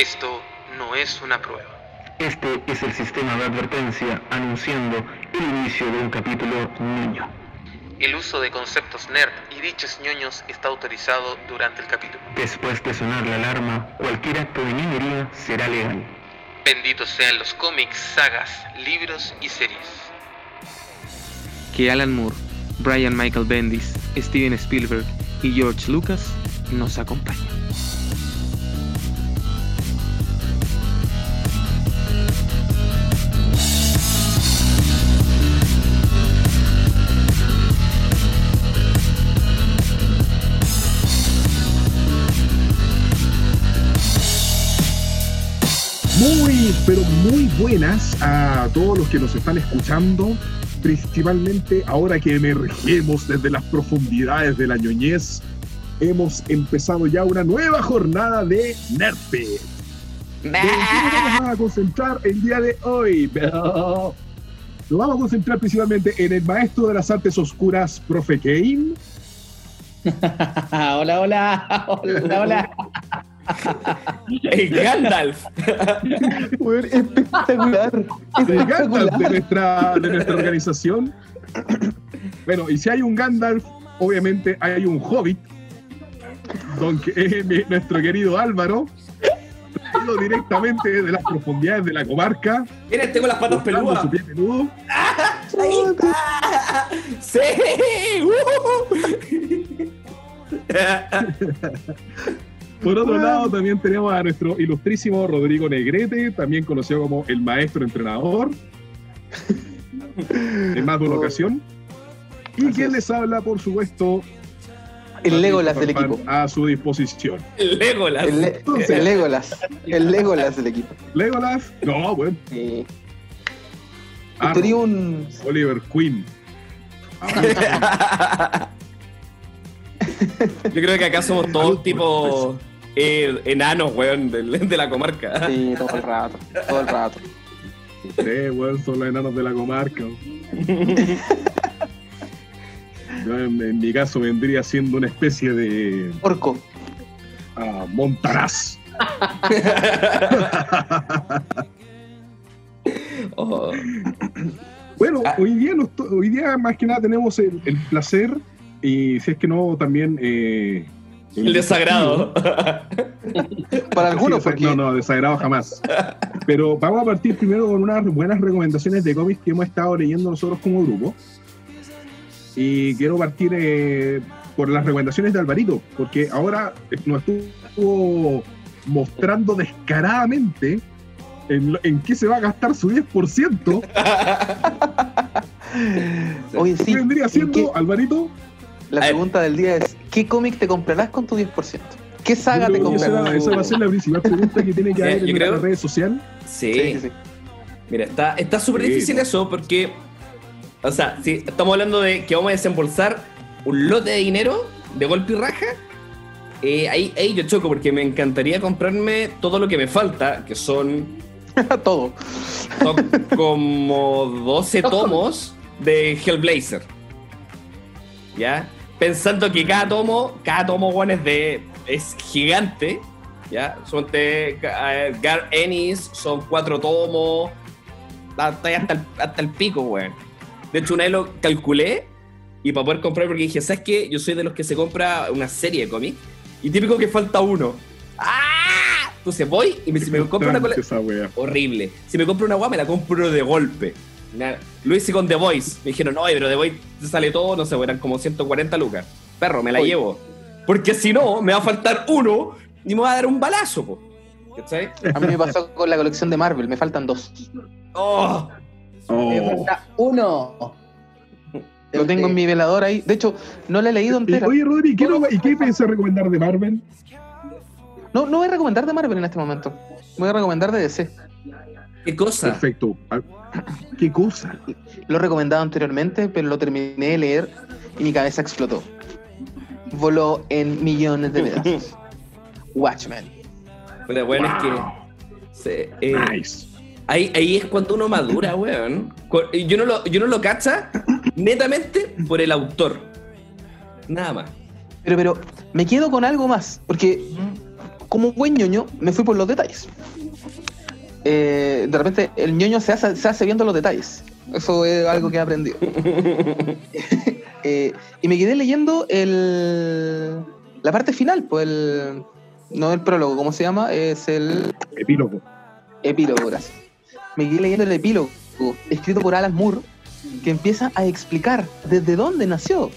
Esto no es una prueba. Este es el sistema de advertencia anunciando el inicio de un capítulo niño. El uso de conceptos nerd y dichos ñoños está autorizado durante el capítulo. Después de sonar la alarma, cualquier acto de niñería será legal. Benditos sean los cómics, sagas, libros y series. Que Alan Moore, Brian Michael Bendis, Steven Spielberg y George Lucas nos acompañen. Muy, pero muy buenas a todos los que nos están escuchando, principalmente ahora que emergemos desde las profundidades de la ñoñez. Hemos empezado ya una nueva jornada de Nerfe. ¿En qué nos vamos a concentrar el día de hoy? Nos vamos a concentrar principalmente en el maestro de las artes oscuras, Profe Kane. hola, hola, hola, hola. El Gandalf. Espectacular. de Gandalf de nuestra, de nuestra organización. Bueno, y si hay un Gandalf, obviamente hay un Hobbit, don que es mi- nuestro querido Álvaro, traído directamente de las profundidades de la comarca, Miren, tengo las patas peludas. su pie peludo. Está. Sí. Por otro Bueno. lado, también tenemos a nuestro ilustrísimo Rodrigo Negrete, también conocido como el maestro entrenador, en más de una ocasión. Y Así quien es. les habla, por supuesto, El Legolas del equipo. A su disposición. El Legolas. El, Le- el Legolas. El Legolas del equipo. Legolas, no, bueno. Sí. Arrow, Tenía un. Oliver Queen. Yo creo que acá somos todos tipo eh, enanos, weón, de, la comarca. Sí, todo el rato. Todo el rato. ustedes, weón, son los enanos de la comarca. Yo, en, en mi caso vendría siendo una especie de Orco. ah, montaraz. Oh. Bueno, Ah. hoy, día nos to- hoy día más que nada tenemos el, el placer y si es que no también eh, El desagrado. Para algunos, porque. No, no, desagrado jamás. Pero vamos a partir primero con unas buenas recomendaciones de cómics que hemos estado leyendo nosotros como grupo. Y quiero partir eh, por las recomendaciones de Alvarito, porque ahora eh, nos estuvo mostrando descaradamente en, en qué se va a gastar su 10%. Oye, sí. ¿Qué vendría ¿en siendo, qué- Alvarito? La pregunta del día es: ¿qué cómic te comprarás con tu 10%? ¿Qué saga Yo te que esa, comprarás? esa va a ser la principal pregunta que tiene que haber yo en creo- las redes sociales. Sí. Sí, sí, sí. Mira, está está súper Sí, difícil no. eso porque, o sea, si estamos hablando de que vamos a desembolsar un lote de dinero de golpe y raja, eh, ahí, ahí yo choco porque me encantaría comprarme todo lo que me falta, que son, Todo. son como 12 tomos de Hellblazer. ¿Ya? Pensando que cada tomo, cada tomo, bueno, es de. es gigante. ¿Ya? Son de eh, Gar Ennis, son cuatro tomos. Ahí hasta el, hasta el pico, weón. De hecho, una vez lo calculé y para poder comprar, porque dije, ¿sabes qué? Yo soy de los que se compra una serie de cómics y típico que falta uno. ¡Ah! Entonces voy y me, si me compro una colección horrible. Si me compro una guapa, me la compro de golpe. Lo hice con The Voice. Me dijeron, no, pero The Voice sale todo, no sé, eran como 140 lucas. Perro, me la Oye. llevo. Porque si no, me va a faltar uno y me va a dar un balazo, po. ¿Cachai? A mí me pasó con la colección de Marvel, me faltan dos. Oh, Me Oh. falta uno. Lo tengo en mi velador ahí. De hecho, no la he leído Eh, entera. Oye, Rodri, ¿qué, no- ¿y qué piensas recomendar de Marvel? No, no voy a recomendar de Marvel en este momento. Voy a recomendar de DC. qué cosa. Perfecto. ¿Qué cosa? Lo he recomendado anteriormente, pero lo terminé de leer y mi cabeza explotó. Voló en millones de pedazos. Watchmen. Pero bueno, es que. se- eh, Nice. ahí, ahí es cuando uno madura, weón. Yo no lo, yo no lo cacha netamente por el autor. Nada más. Pero, pero, me quedo con algo más, porque como buen ñoño, me fui por los detalles. Eh, de repente, el ñoño se hace, se hace viendo los detalles. Eso es algo que he aprendido. Eh, y me quedé leyendo el, la parte final, pues el, no el prólogo, ¿cómo se llama? Es el Epílogo. epílogo, gracias. Me quedé leyendo el epílogo, escrito por Alan Moore, que empieza a explicar desde dónde nació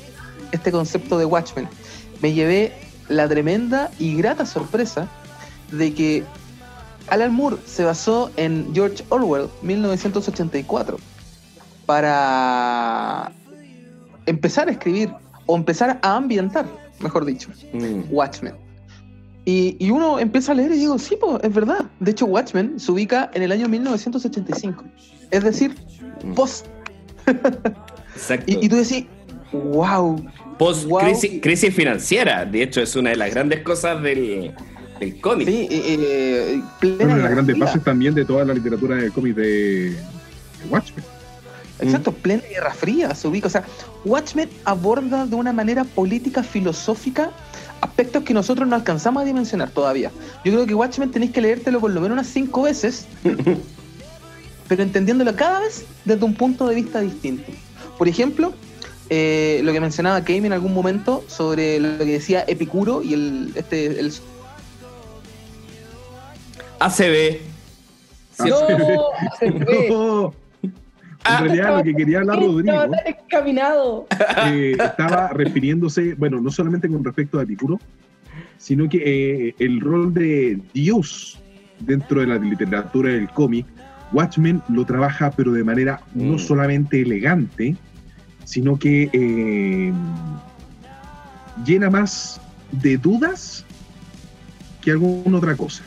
este concepto de Watchmen. Me llevé la tremenda y grata sorpresa de que Alan Moore se basó en George Orwell, 1984, para empezar a escribir o empezar a ambientar, mejor dicho, Mm. Watchmen. Y, y uno empieza a leer y digo, sí, pues, es verdad. De hecho, Watchmen se ubica en el año 1985. Es decir, Mm. post. Exacto. Y, y tú decís, wow. Post Wow. crisis, crisis financiera. De hecho, es una de las grandes cosas del, del cómic. Sí, eh, eh, plena Una de las grandes fría. bases también de toda la literatura de cómic de, de Watchmen. Exacto, Mm. plena guerra fría se ubica. O sea, Watchmen aborda de una manera política, filosófica, aspectos que nosotros no alcanzamos a dimensionar todavía. Yo creo que Watchmen tenéis que leértelo por lo menos unas cinco veces, pero entendiéndolo cada vez desde un punto de vista distinto. Por ejemplo, eh, lo que mencionaba Kame en algún momento sobre lo que decía Epicuro y el, este, el ACB. No, fue. No, Ah, en realidad lo que quería hablar Rodrigo Estaba tan encaminado. eh, estaba refiriéndose, bueno, no solamente con respecto a Epicuro, sino que eh, el rol de Dios dentro de la literatura del cómic, Watchmen lo trabaja pero de manera no Mm. solamente elegante, sino que eh, llena más de dudas que alguna otra cosa.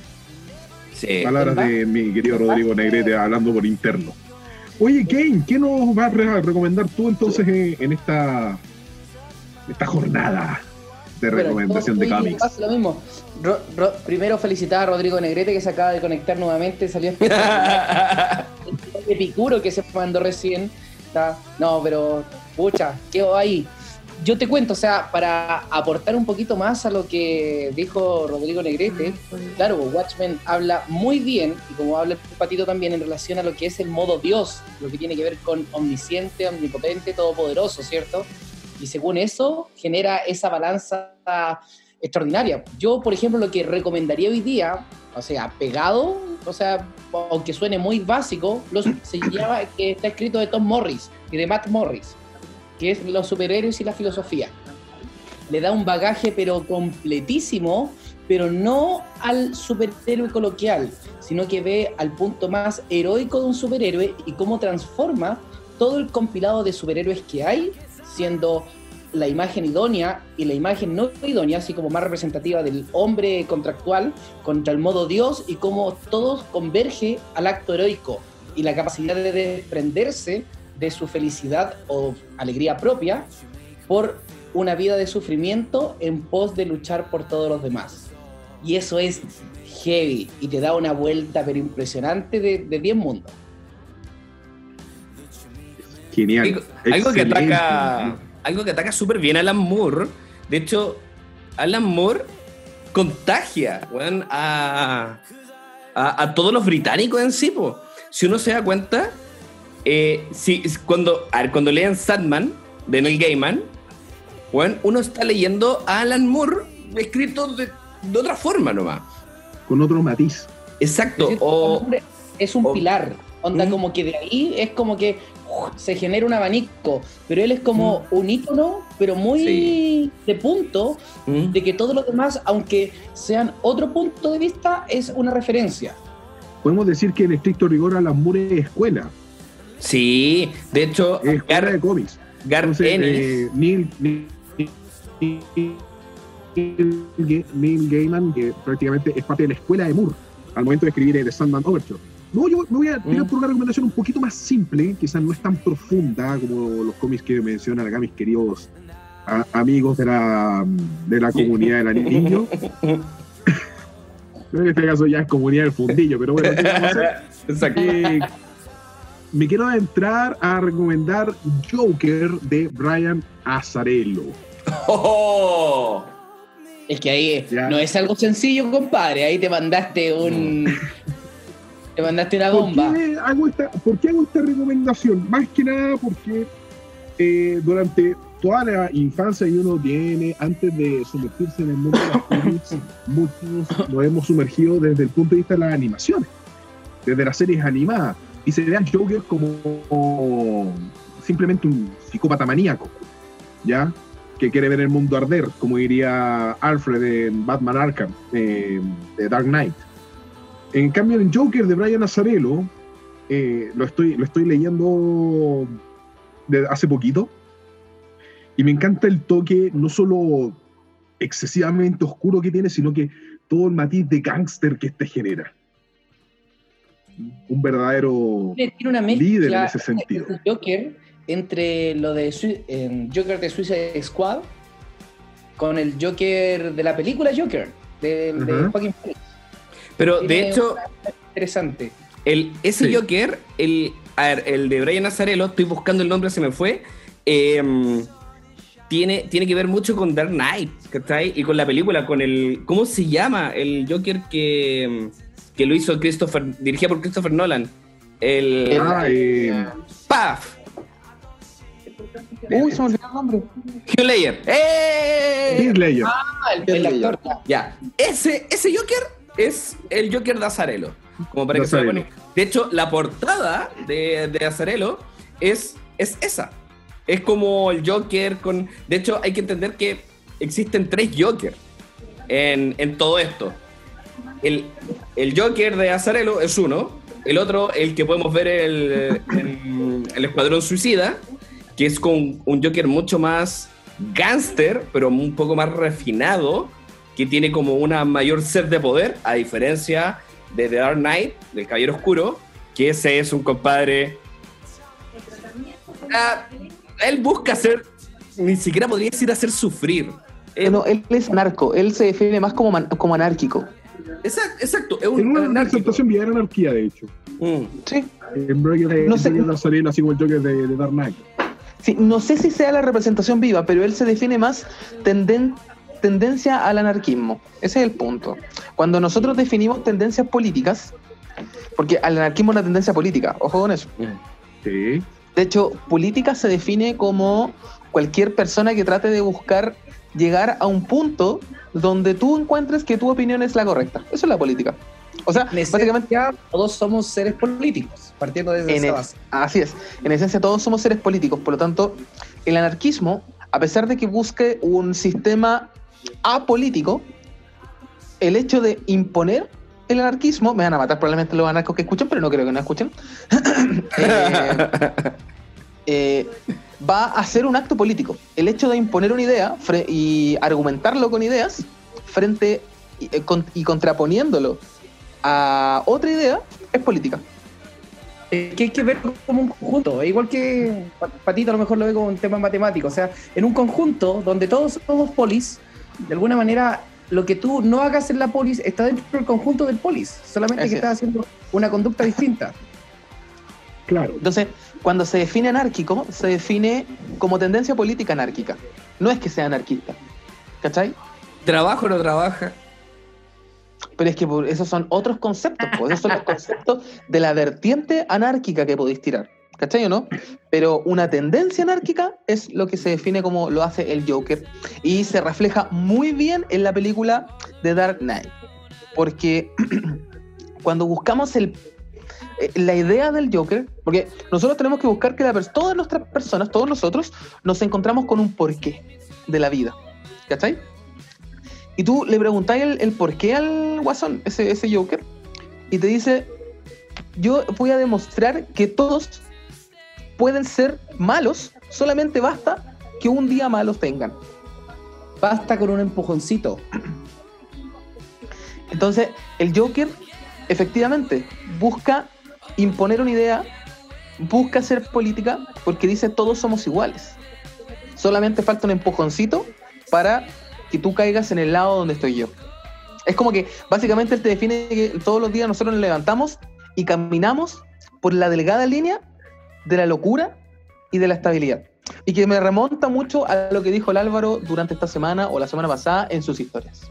Sí. Palabras de mi querido Rodrigo Negrete hablando por interno. Oye, Kane, ¿qué nos vas a re- recomendar tú entonces en esta, esta jornada de recomendación de cómics? pasa lo mismo. Ro- Ro- primero felicitar a Rodrigo Negrete que se acaba de conectar nuevamente, salió de Picuro que se mandó recién. Está- No, pero pucha, quedó ahí. Yo te cuento, o sea, para aportar un poquito más a lo que dijo Rodrigo Negrete, claro, Watchmen habla muy bien, y como habla el Patito también, en relación a lo que es el modo Dios, lo que tiene que ver con omnisciente, omnipotente, todopoderoso, ¿cierto? Y según eso, genera esa balanza extraordinaria. Yo, por ejemplo, lo que recomendaría hoy día, o sea, pegado, o sea, aunque suene muy básico, lo, se llama, que está escrito de Tom Morris y de Matt Morris, que es los superhéroes y la filosofía. Le da un bagaje, pero completísimo, pero no al superhéroe coloquial, sino que ve al punto más heroico de un superhéroe y cómo transforma todo el compilado de superhéroes que hay, siendo la imagen idónea y la imagen no idónea, así como más representativa del hombre contractual contra el modo Dios y cómo todo converge al acto heroico y la capacidad de desprenderse de su felicidad o alegría propia por una vida de sufrimiento en pos de luchar por todos los demás. Y eso es heavy y te da una vuelta pero impresionante de, de 10 mundos. Genial. Algo, algo que ataca. Algo que ataca súper bien a Alan Moore. De hecho, Alan Moore contagia a, a, a todos los británicos en sí. po. Si uno se da cuenta, eh, si, cuando, a ver, cuando lean Sandman de Neil Gaiman, weón, uno está leyendo a Alan Moore escrito de, de otra forma nomás. Con otro matiz. Exacto. Es, O, es un o- pilar. Onda Mm. como que de ahí es como que uf, se genera un abanico. Pero él es como un ícono, pero muy Sí. de punto, ¿Mm? de que todos los demás, aunque sean otro punto de vista, es una referencia. Podemos decir que en estricto rigor Alan Moore es escuela. Sí, de hecho, Es Gar, de cómics. Gar Entonces, eh, Neil, Neil, Neil- Neil Gaiman, que prácticamente es parte de la escuela de Moore, al momento de escribir eh, The Sandman Overture. No, yo me voy a tirar Mm. por una recomendación un poquito más simple, quizás no es tan profunda como los cómics que mencionan acá mis queridos a- amigos de la, de la comunidad del anillo. en este caso ya es comunidad del fundillo, pero bueno, ¿qué vamos a hacer? Exacto. Eh, me quiero adentrar a recomendar Joker de Brian Azzarello. ¡Oh! Es que ahí Ya. no es algo sencillo, compadre. Ahí te mandaste un. te mandaste una ¿Por bomba. qué, hago esta, por qué hago esta recomendación? Más que nada porque eh, durante toda la infancia que uno tiene, antes de sumergirse en el mundo de las cómics, muchos nos hemos sumergido desde el punto de vista de las animaciones, desde las series animadas, y se ve al Joker como simplemente un psicópata maníaco, ¿ya? Que quiere ver el mundo arder, como diría Alfred en Batman Arkham, eh, de Dark Knight. En cambio, en Joker de Brian Azzarello, eh, lo, estoy, leyendo de hace poquito, y me encanta el toque, no solo excesivamente oscuro que tiene, sino que todo el matiz de gángster que este genera. Un verdadero Tiene una mezcla líder en ese sentido. Joker entre lo de Joker de Suicide Squad con el Joker de la película Joker de, de Ajá. Joaquin Phoenix. Pero de hecho, interesante. el, ese Sí. Joker, el, a ver, el de Brian Nazarello, estoy buscando el nombre, se me fue. eh, tiene, tiene que ver mucho con Dark Knight, ¿cachai? Y con la película, con el. ¿Cómo se llama? El Joker que, que lo hizo Christopher, dirigida por Christopher Nolan. El. Eh, ¡Paf! Uy, se me olvidó el nombre. Hugh Ledger. ¡Eh! Ledger. Ah, el, el actor. Ya, ese, ese Joker es el Joker de Azarelo. Como para que se pone. De hecho, la portada de, de Azarelo es, es esa. Es como el Joker con. De hecho, hay que entender que existen tres Joker en, en todo esto. El, el Joker de Azarelo es uno. El otro, el que podemos ver el, en el Escuadrón Suicida, que es con un Joker mucho más gángster, pero un poco más refinado, que tiene como una mayor sed de poder, a diferencia de The Dark Knight, del Caballero Oscuro, que ese es un compadre. Ah, él busca hacer, ni siquiera podría decir hacer sufrir. No, él es anarco, él se define más como, como anárquico. Exacto, exacto, es En un una anárquico. representación bien anarquía, de hecho. Mm. Sí. En No sé. Así como el Joker de, de Dark Knight. Sí, no sé si sea la representación viva, pero él se define más tenden- tendencia al anarquismo. Ese es el punto. Cuando nosotros definimos tendencias políticas, porque al anarquismo es una tendencia política, ojo con eso. Sí. De hecho, política se define como cualquier persona que trate de buscar llegar a un punto donde tú encuentres que tu opinión es la correcta. Eso es la política. O sea, En básicamente todos somos seres políticos, partiendo desde En esa el- base. Así es. En esencia todos somos seres políticos. Por lo tanto, el anarquismo, a pesar de que busque un sistema apolítico, el hecho de imponer el anarquismo, me van a matar probablemente los anarcos que escuchan, pero no creo que no escuchen, eh, eh, va a ser un acto político. El hecho de imponer una idea y argumentarlo con ideas frente y, eh, con- y contraponiéndolo a otra idea es política. Eh, que hay que ver como un conjunto, igual que Pa- Patito a lo mejor lo ve como un tema matemático, o sea, en un conjunto donde todos somos polis, de alguna manera lo que tú no hagas en la polis está dentro del conjunto del polis, solamente Así que es. estás haciendo una conducta distinta. Claro. Entonces, cuando se define anárquico, se define como tendencia política anárquica. No es que sea anarquista. ¿Cachai? Trabaja o no trabaja. Pero es que esos son otros conceptos, pues esos son los conceptos de la vertiente anárquica que podéis tirar. ¿Cachai o no? Pero una tendencia anárquica es lo que se define como lo hace el Joker. Y se refleja muy bien en la película de Dark Knight. Porque cuando buscamos el, eh, la idea del Joker, porque nosotros tenemos que buscar que la todas nuestras personas, todos nosotros, nos encontramos con un porqué de la vida. ¿Cachai? Y tú le preguntáis el, el porqué al guasón, ese, ese Joker, y te dice, yo voy a demostrar que todos pueden ser malos, solamente basta que un día malos tengan. Basta con un empujoncito. Entonces, el Joker, efectivamente, busca imponer una idea, busca hacer política, porque dice todos somos iguales. Solamente falta un empujoncito para que tú caigas en el lado donde estoy yo. Es como que básicamente él te define que todos los días nosotros nos levantamos y caminamos por la delgada línea de la locura y de la estabilidad. Y que me remonta mucho a lo que dijo el Álvaro durante esta semana o la semana pasada en sus historias.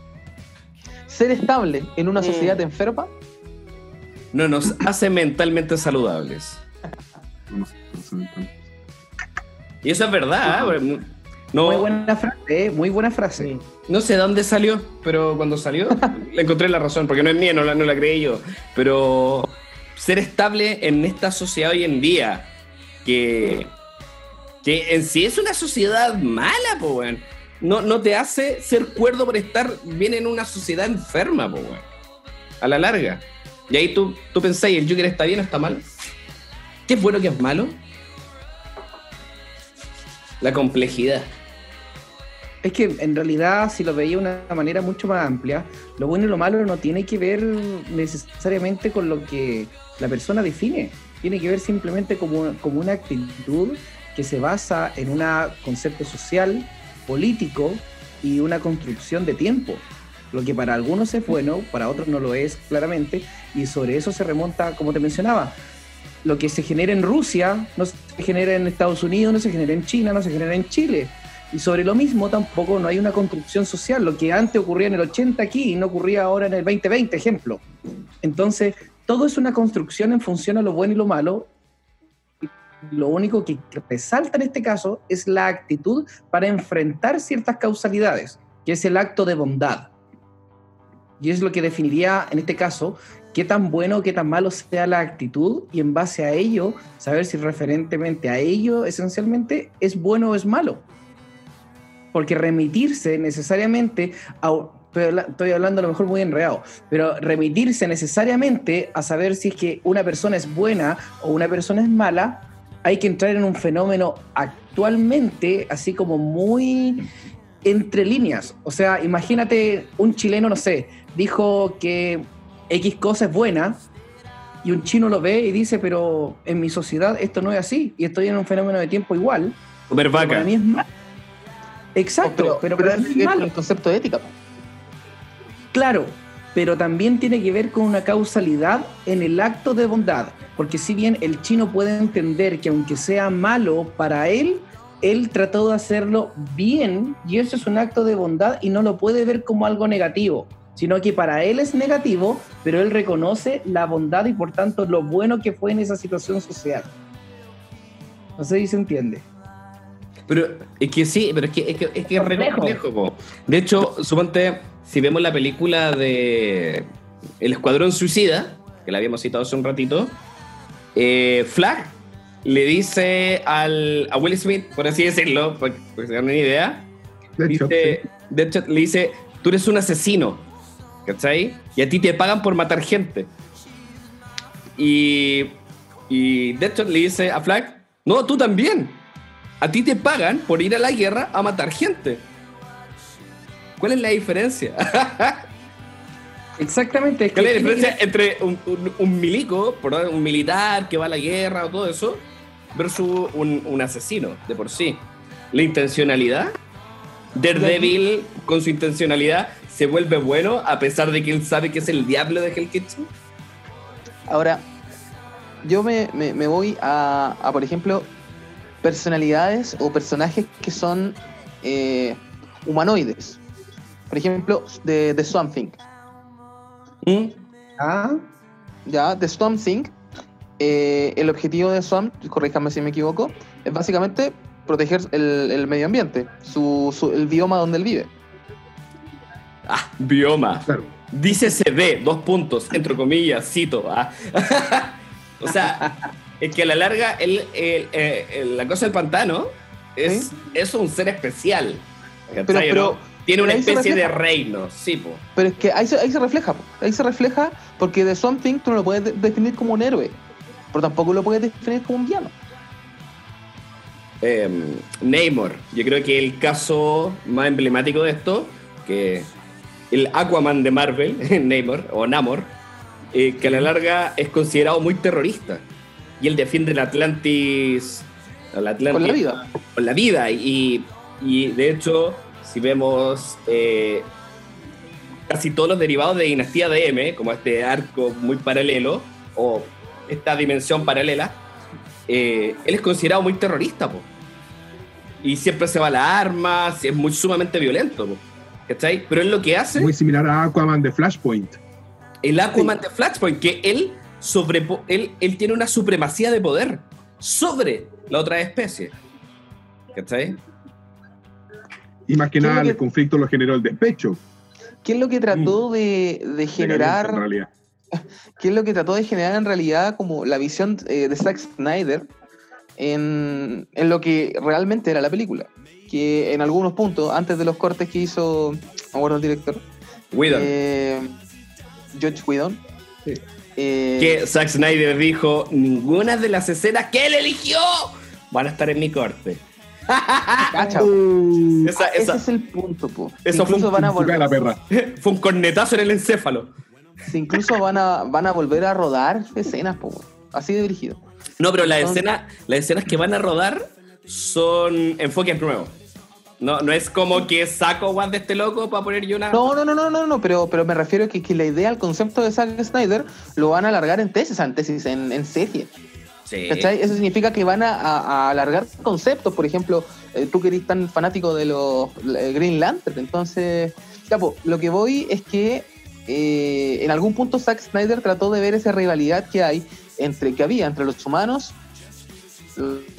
Ser estable en una Mm. sociedad enferma No nos hace mentalmente saludables. Y eso es verdad. ¿eh? No, Muy buena frase, eh, muy buena frase. no sé de dónde salió, pero cuando salió le encontré la razón, porque no es mía, no la, no la creí yo. Pero ser estable en esta sociedad hoy en día, que, que en sí es una sociedad mala, po, weón. No, no te hace ser cuerdo por estar bien en una sociedad enferma, po, weón. A la larga. Y ahí tú, tú pensáis, ¿el Joker está bien o está mal? ¿Qué es bueno, qué es malo? La complejidad. Es que en realidad, si lo veía de una manera mucho más amplia, lo bueno y lo malo no tiene que ver necesariamente con lo que la persona define. Tiene que ver simplemente como, como una actitud que se basa en un concepto social, político y una construcción de tiempo. Lo que para algunos es bueno, para otros no lo es claramente, y sobre eso se remonta, como te mencionaba, lo que se genera en Rusia no se genera en Estados Unidos, no se genera en China, no se genera en Chile. Y sobre lo mismo tampoco no hay una construcción social. Lo que antes ocurría en el 80 aquí no ocurría ahora en el 2020, ejemplo. Entonces, todo es una construcción en función a lo bueno y lo malo. Lo único que resalta en este caso es la actitud para enfrentar ciertas causalidades, que es el acto de bondad. Y es lo que definiría en este caso qué tan bueno o qué tan malo sea la actitud y en base a ello saber si referentemente a ello esencialmente es bueno o es malo. Porque remitirse necesariamente a... Estoy hablando a lo mejor muy enredado, pero remitirse necesariamente a saber si es que una persona es buena o una persona es mala, hay que entrar en un fenómeno actualmente así como muy entre líneas. O sea, imagínate un chileno, no sé, dijo que X cosa es buena y un chino lo ve y dice, pero en mi sociedad esto no es así y estoy en un fenómeno de tiempo igual. Comer pero vaca. Para mí es malo. Exacto, pero, para mí es malo. el concepto de ética. Claro, pero también tiene que ver con una causalidad en el acto de bondad, porque si bien el chino puede entender que aunque sea malo para él, él trató de hacerlo bien y eso es un acto de bondad y no lo puede ver como algo negativo, sino que para él es negativo, pero él reconoce la bondad y por tanto lo bueno que fue en esa situación social. No sé si se entiende. Pero es que sí, pero es que es, que, es, que es re Complejo. po. De hecho, suponte, si vemos la película de El Escuadrón Suicida, que la habíamos citado hace un ratito, eh, Flag le dice al, a Will Smith, por así decirlo, para que se una idea, De hecho, dice, sí. Deadshot le dice, tú eres un asesino, ¿cachai? Y a ti te pagan por matar gente. Y, y Deadshot le dice a Flag, no, tú también. A ti te pagan por ir a la guerra a matar gente. ¿Cuál es la diferencia? Exactamente. es ¿Cuál es la que diferencia entre un, un- un milico, un militar que va a la guerra o todo eso, versus un, un asesino de por sí? La intencionalidad. Daredevil, con su intencionalidad, se vuelve bueno a pesar de que él sabe que es el diablo de Hell Kitchen. Ahora, yo me, me- me voy a, a, por ejemplo, personalidades o personajes que son eh, humanoides. Por ejemplo, de, de Swamp Thing. ¿Mm? Ah, Ya, de Swamp Thing, eh, el objetivo de Swamp, corríjame si me equivoco, es básicamente proteger el, el medio ambiente, su, su- el bioma donde él vive. Ah, bioma. Claro. Dice CD, dos puntos, entre comillas, cito. ah. o sea, es que a la larga, el, el- el- el- la cosa del pantano es, es un ser especial. ¿cachai, Pero-? Tiene una especie de reino, sí, po. Pero es que ahí se, ahí se refleja, po. ahí se refleja porque de Swamp Thing tú no lo puedes de- definir como un héroe, pero tampoco lo puedes definir como un villano. Eh, Namor, yo creo que el caso más emblemático de esto, que el Aquaman de Marvel, Namor, o Namor, eh, que a la larga es considerado muy terrorista. Y él defiende el Atlantis. el Atlantis Con la vida. Con la vida. Y, y de hecho, si vemos eh, casi todos los derivados de Dinastía de M, como este arco muy paralelo, o esta dimensión paralela, eh, él es considerado muy terrorista, po. y siempre se va la arma, es muy sumamente violento. po, ¿Cachai? Pero él lo que hace, Muy similar a Aquaman de Flashpoint. el Aquaman de Flashpoint, que él, sobre, él, él tiene una supremacía de poder sobre la otra especie. ¿Cachai? Y más que ¿Qué es nada que- el conflicto lo generó el despecho. ¿Qué es lo que trató de, de de generar? Realidad. ¿Qué es lo que trató de generar en realidad como la visión eh, de Zack Snyder en, en lo que realmente era la película? Que en algunos puntos, antes de los cortes que hizo, me acuerdo el director, Whedon. eh, George Whedon, Sí. eh, que Zack Snyder dijo, ninguna de las escenas que él eligió van a estar en mi corte. cacha, Uh, Esa, ese es el punto, po. Eso fue un van a volver, perra. fue un cornetazo en el encéfalo. incluso van a, van a volver a rodar escenas, po, así de dirigido. No, pero las escenas, las escenas que van a rodar son enfoques nuevos. No, no es como que saco guas de este loco para poner yo una. No, no, no, no, no, no, pero, pero me refiero a que, que la idea, el concepto de Zack Snyder lo van a alargar en tesis, en tesis, en, en serie. Sí. ¿Cachai? Eso significa que van a, a- a alargar conceptos. Por ejemplo, eh, tú que eres tan fanático de los eh, Green Lantern. Entonces, ya, po, lo que voy es que eh, en algún punto Zack Snyder trató de ver esa rivalidad que hay entre que había entre los humanos,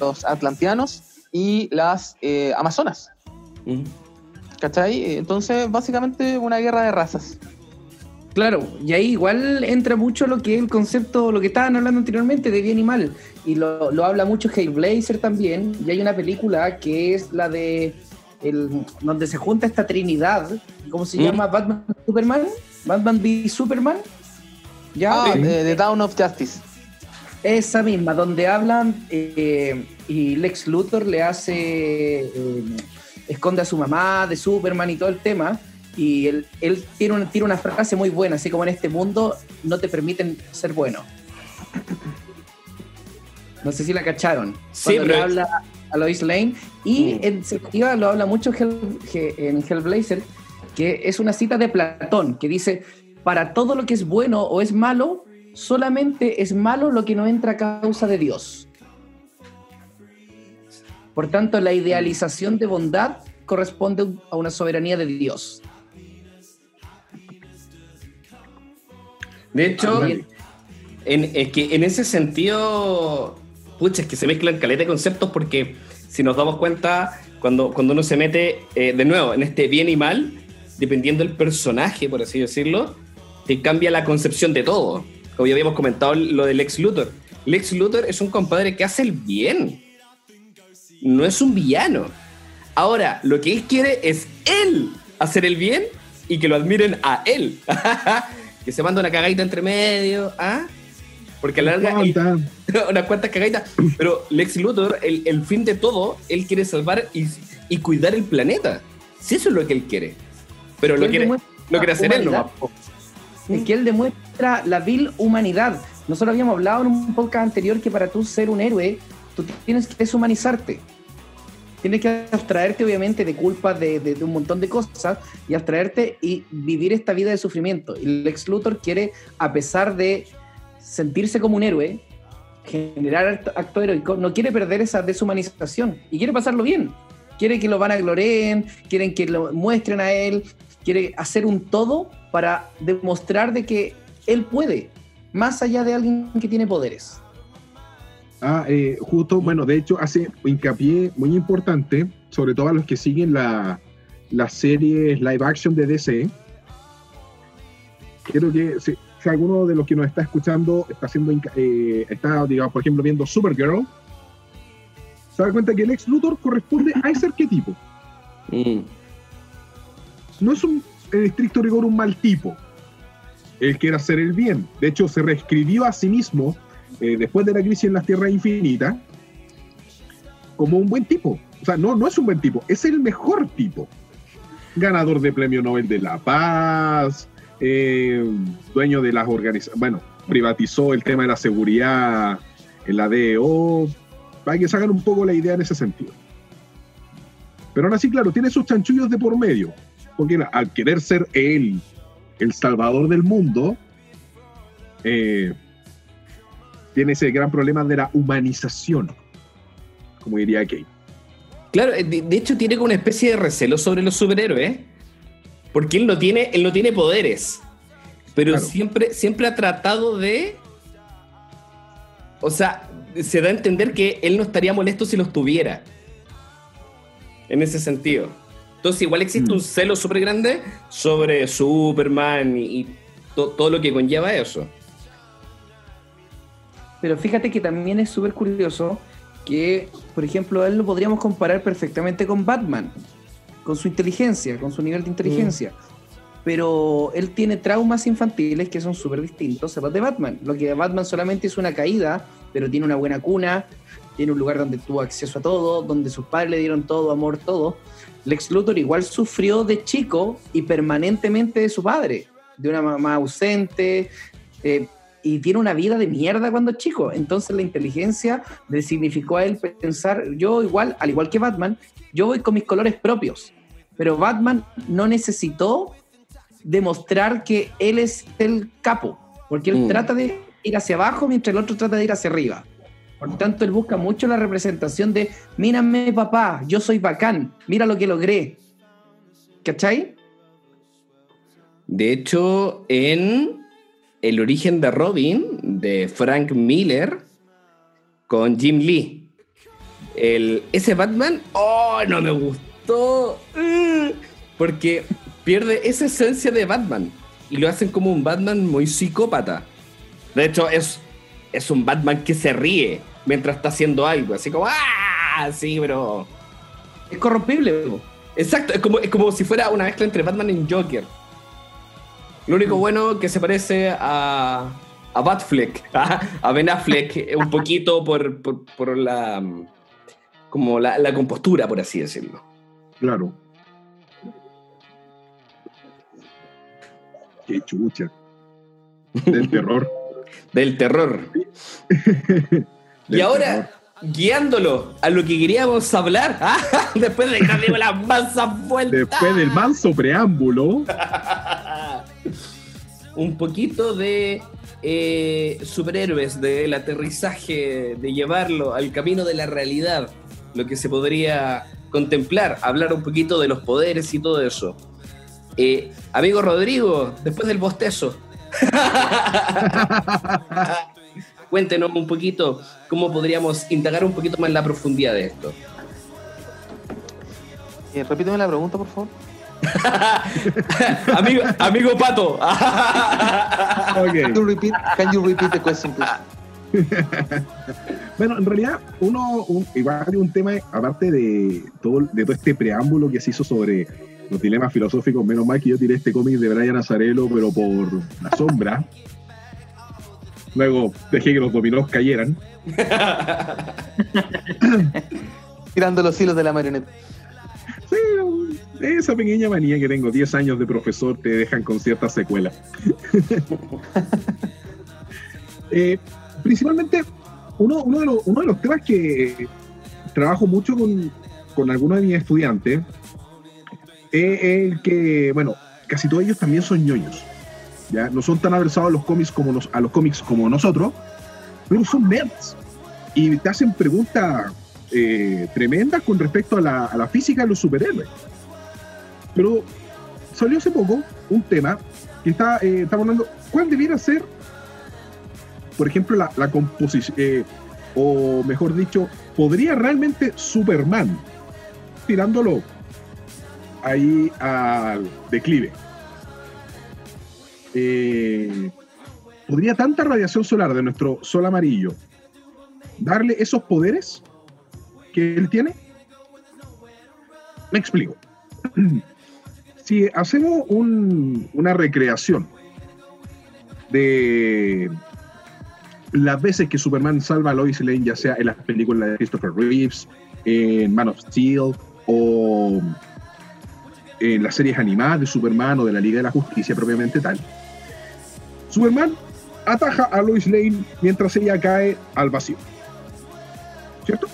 los atlanteanos y las eh, amazonas. ¿Cachai? Entonces, básicamente una guerra de razas. Claro, y ahí igual entra mucho lo que es el concepto, lo que estaban hablando anteriormente de bien y mal. Y lo, lo habla mucho Hellblazer también. Y hay una película que es la de. El, donde se junta esta trinidad. ¿Cómo se Mm. llama? Batman Superman. Batman v Superman. ¿Ya? Ah, The Dawn of Justice. Esa misma, donde hablan eh, y Lex Luthor le hace. eh, esconde a su mamá de Superman y todo el tema. Y él, él tiene, una, tiene una frase muy buena, así como en este mundo no te permiten ser bueno. No sé si la cacharon. Sí, Cuando le habla a Lois Lane. Y Mm. en definitiva lo habla mucho Hell- He- en Hellblazer, que es una cita de Platón, que dice, para todo lo que es bueno o es malo, solamente es malo lo que no entra a causa de Dios. Por tanto, la idealización de bondad corresponde a una soberanía de Dios. De hecho, en, es que en ese sentido, pucha, es que se mezclan caleta de conceptos porque si nos damos cuenta, cuando, cuando uno se mete eh, de nuevo en este bien y mal, dependiendo del personaje, por así decirlo, te cambia la concepción de todo. Como ya habíamos comentado lo del Lex Luthor. Lex Luthor es un compadre que hace el bien. No es un villano. Ahora, lo que él quiere es él hacer el bien y que lo admiren a él. que se manda una cagadita entre medio, ¿ah? Porque a la larga él- Cuánta. unas cuantas cagaditas. Pero Lex Luthor, el, el fin de todo, él quiere salvar y, y cuidar el planeta. Si eso es lo que él quiere. Pero lo quiere, lo quiere hacer él humanidad, po. Es que él demuestra la vil humanidad. Nosotros habíamos hablado en un podcast anterior que para tú ser un héroe, tú tienes que deshumanizarte. Tienes que abstraerte, obviamente, de culpas de, un montón de cosas y abstraerte y vivir esta vida de sufrimiento. Y Lex Luthor quiere, a pesar de sentirse como un héroe, generar acto, heroico, no quiere perder esa deshumanización y quiere pasarlo bien. Quiere que lo van a gloreen, quieren que lo muestren a él, quiere hacer un todo para demostrar de que él puede, más allá de alguien que tiene poderes. Ah, eh, justo, bueno, de hecho hace hincapié muy importante, sobre todo a los que siguen la, las series live action de DC. Quiero que si, si alguno de los que nos está escuchando está haciendo, eh, está, digamos, por ejemplo, viendo Supergirl, se da cuenta que el ex Luthor corresponde a ese arquetipo. Mm. no es un, en estricto rigor un mal tipo. Él quiere hacer el bien. De hecho, se reescribió a sí mismo eh, después de la crisis en las Tierras Infinitas como un buen tipo. O sea, no, no es un buen tipo, es el mejor tipo. Ganador de Premio Nobel de la Paz, eh, dueño de las organizaciones, bueno, privatizó el tema de la seguridad en la DEO, para que hagan un poco la idea en ese sentido. Pero aún así, claro, tiene sus chanchullos de por medio, porque al querer ser él el salvador del mundo, eh, tiene ese gran problema de la humanización, como diría Kate. Claro, de, de hecho tiene como una especie de recelo sobre los superhéroes. Porque él no tiene, él no tiene poderes. Pero Claro. siempre, siempre ha tratado de. O sea, se da a entender que él no estaría molesto si los tuviera. En ese sentido. Entonces, igual existe Mm. un celo súper grande sobre Superman y, y to- todo lo que conlleva eso. Pero fíjate que también es súper curioso que, por ejemplo, a él lo podríamos comparar perfectamente con Batman, con su inteligencia, con su nivel de inteligencia. Pero él tiene traumas infantiles que son súper distintos a los de Batman. Lo que Batman solamente es una caída, pero tiene una buena cuna, tiene un lugar donde tuvo acceso a todo, donde sus padres le dieron todo, amor, todo. Lex Luthor igual sufrió de chico y permanentemente de su padre, de una mamá ausente, eh, y tiene una vida de mierda cuando es chico. Entonces la inteligencia le significó a él pensar, yo igual, al igual que Batman, yo voy con mis colores propios. Pero Batman no necesitó demostrar que él es el capo, porque él Mm. trata de ir hacia abajo mientras el otro trata de ir hacia arriba. Por tanto, él busca mucho la representación de, mírame papá, yo soy bacán, mira lo que logré. ¿Cachai? De hecho, en El origen de Robin, de Frank Miller, con Jim Lee, el, ese Batman, ¡oh, no me gustó! Porque pierde esa esencia de Batman y lo hacen como un Batman muy psicópata. De hecho, es, es un Batman que se ríe mientras está haciendo algo, así como ¡ah! Sí, pero. Es corrompible. Exacto, es como, es como si fuera una mezcla entre Batman y Joker. Lo único bueno que se parece a, a Batfleck, a Ben Affleck, un poquito por, por, por la como la, la compostura, por así decirlo. Claro. Qué chucha. Del terror. Del terror. y ahora, terror. guiándolo a lo que queríamos hablar, después de que las masas vueltas. Después del manso preámbulo, un poquito de eh, superhéroes, del aterrizaje, de llevarlo al camino de la realidad, lo que se podría contemplar, hablar un poquito de los poderes y todo eso. Eh, amigo Rodrigo, después del bostezo, cuéntenos un poquito cómo podríamos indagar un poquito más la profundidad de esto. Eh, repíteme la pregunta, por favor. amigo, amigo Pato. Can ok. you repeat, can you repeat the question, please? Bueno, en realidad, uno, un, igual hay un tema, aparte de todo, de todo este preámbulo que se hizo sobre los dilemas filosóficos, menos mal que yo tiré este cómic de Brian Azarelo, pero por la sombra. Luego dejé que los dominós cayeran. Tirando los hilos de la marioneta. Sí, esa pequeña manía que tengo, 10 años de profesor, te dejan con ciertas secuelas. Eh, principalmente, uno, uno, de los, uno de los temas que trabajo mucho con, con algunos de mis estudiantes es el que, bueno, casi todos ellos también son ñoños. ¿ya? No son tan aversados a los cómics como, nos, a los cómics como nosotros, pero son nerds. Y te hacen preguntas eh, tremendas con respecto a la, a la física de los superhéroes. Pero salió hace poco un tema que está, eh, estamos hablando, ¿cuál debiera ser, por ejemplo, la, composición, eh, o mejor dicho, podría realmente Superman, tirándolo ahí al declive, ¿podría tanta radiación solar de nuestro sol amarillo darle esos poderes que él tiene? Me explico. Si hacemos un- una recreación de las veces que Superman salva a Lois Lane, ya sea en las películas de Christopher Reeves, en Man of Steel o en las series animadas de Superman o de la Liga de la Justicia propiamente tal. Superman ataja a Lois Lane mientras ella cae al vacío. ¿Cierto?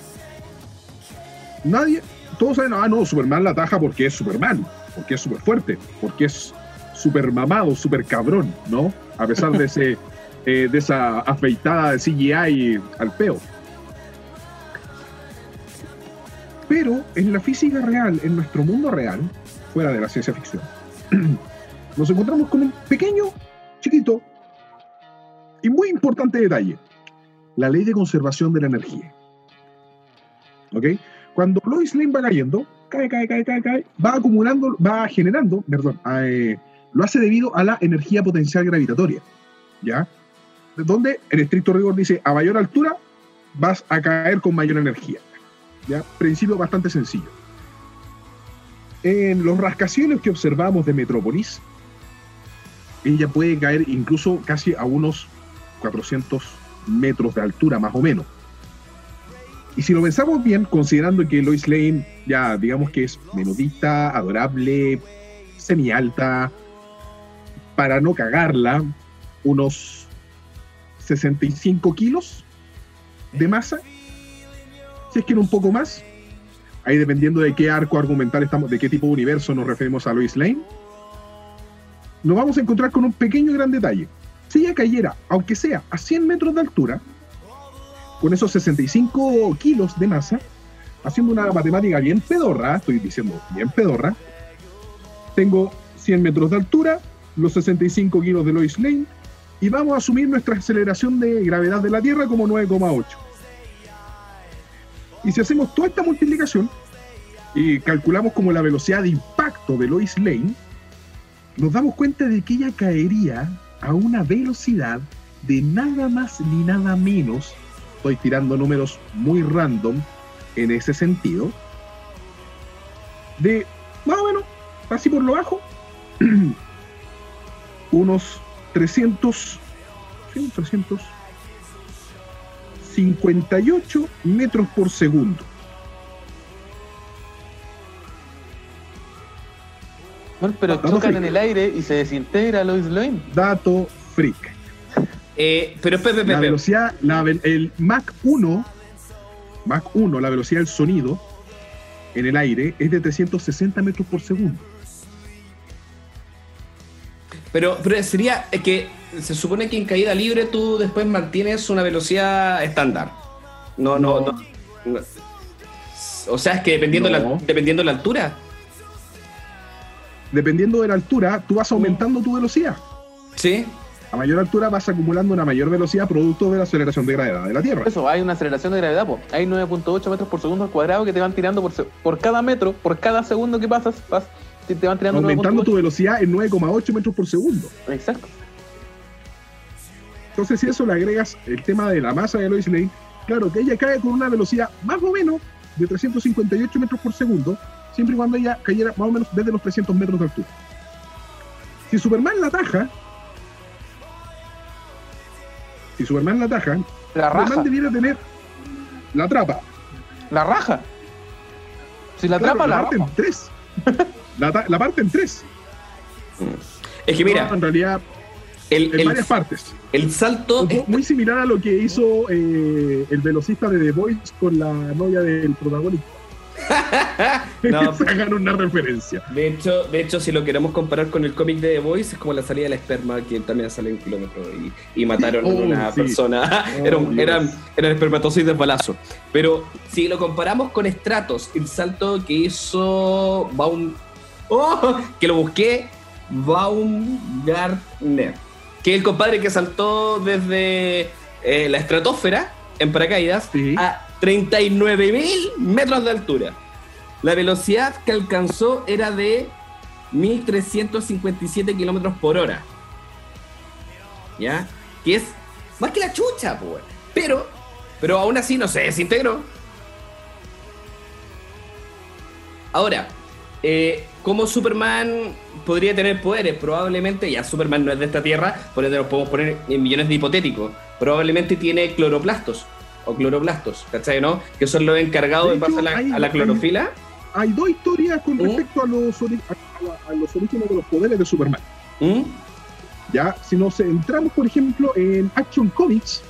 Nadie, todos saben, ah, no, Superman la ataja porque es Superman, porque es súper fuerte, porque es súper mamado, súper cabrón, ¿no? A pesar de, ese, eh, de esa afeitada de CGI al peo. Pero en la física real, en nuestro mundo real, fuera de la ciencia ficción, nos encontramos con un pequeño, chiquito y muy importante detalle. La ley de conservación de la energía. ¿Ok? Cuando Lois Lane va cayendo, cae, cae, cae, cae, cae, va acumulando, va generando, perdón, eh, lo hace debido a la energía potencial gravitatoria. ¿Ya? Donde en estricto rigor dice, a mayor altura vas a caer con mayor energía. ¿Ya? Principio bastante sencillo. En los rascacielos que observamos de Metrópolis, ella puede caer incluso casi a unos 400 metros de altura, más o menos. Y si lo pensamos bien, considerando que Lois Lane ya digamos que es menudita, adorable, semi-alta, para no cagarla, unos 65 kilos de masa, si es que no un poco más, ahí dependiendo de qué arco argumental estamos, de qué tipo de universo nos referimos a Lois Lane, nos vamos a encontrar con un pequeño gran detalle. Si ella cayera, aunque sea a 100 metros de altura, con esos 65 kilos de masa, haciendo una matemática bien pedorra, estoy diciendo bien pedorra, tengo 100 metros de altura, los 65 kilos de Lois Lane, y vamos a asumir nuestra aceleración de gravedad de la Tierra como 9,8. Y si hacemos toda esta multiplicación y calculamos como la velocidad de impacto de Lois Lane, nos damos cuenta de que ella caería a una velocidad de nada más ni nada menos, estoy tirando números muy random en ese sentido, de más o menos, así por lo bajo, unos 300, sí, 358 metros por segundo. Bueno, pero Dato chocan freak. en el aire y se desintegra Lois Lane. Dato freak. Eh, pero La velocidad, la el Mach 1, Mach 1, la velocidad del sonido en el aire es de 360 metros por segundo. pero, pero sería que se supone que en caída libre tú después mantienes una velocidad estándar. No, no, no. no. O sea, es que dependiendo, No. la, dependiendo la altura. Dependiendo de la altura, tú vas aumentando tu velocidad. Sí. A mayor altura vas acumulando una mayor velocidad producto de la aceleración de gravedad de la Tierra. Eso, hay una aceleración de gravedad, po. hay 9.8 metros por segundo al cuadrado que te van tirando por, cada metro, por cada segundo que pasas, vas, te te van tirando Aumentando 9.8. tu velocidad en 9,8 metros por segundo. Exacto. Entonces, si eso le agregas el tema de la masa de Lois Lane, claro que ella cae con una velocidad más o menos de 358 metros por segundo, siempre y cuando ella cayera más o menos desde los 300 metros de altura. Si Superman la ataja, si Superman la ataja, La raja. Superman debiera tener la trapa. La raja. Si la Claro, atrapa, la, parte raja. en tres. La, la parte en tres. Es que mira, No, en realidad, el, en el- varias partes. el salto. es- Muy similar a lo que hizo eh, el velocista de The Voice con la novia del protagonista. No, Sacan una referencia. de hecho, de hecho, si lo queremos comparar con el cómic de The Voice, es como la salida del esperma, que también sale en kilómetros y, y mataron Oh, a una sí. persona. Oh, Era un- Dios. eran, eran espermatozoides balazo. Pero si lo comparamos con Stratos, el salto que hizo Baum. ¡Oh! Que lo busqué. Baumgartner. Que es el compadre que saltó desde eh, la estratosfera en paracaídas Sí. a 39.000 metros de altura. La velocidad que alcanzó era de 1.357 kilómetros por hora. ¿Ya? Que es más que la chucha, pues. Pero, pero aún así no se desintegró. Ahora, eh, ¿cómo Superman podría tener poderes? Probablemente, ya Superman no es de esta tierra, por ende nos podemos poner en millones de hipotéticos. Probablemente tiene cloroplastos o cloroplastos, ¿cachai? ¿No? Que son los encargados De de, pasar hay- a la clorofila. Hay dos historias con ¿Mm? respecto a los, a, a- los orígenes de los poderes de Superman. ¿Mm? Ya, si nos centramos, por ejemplo, en Action Comics.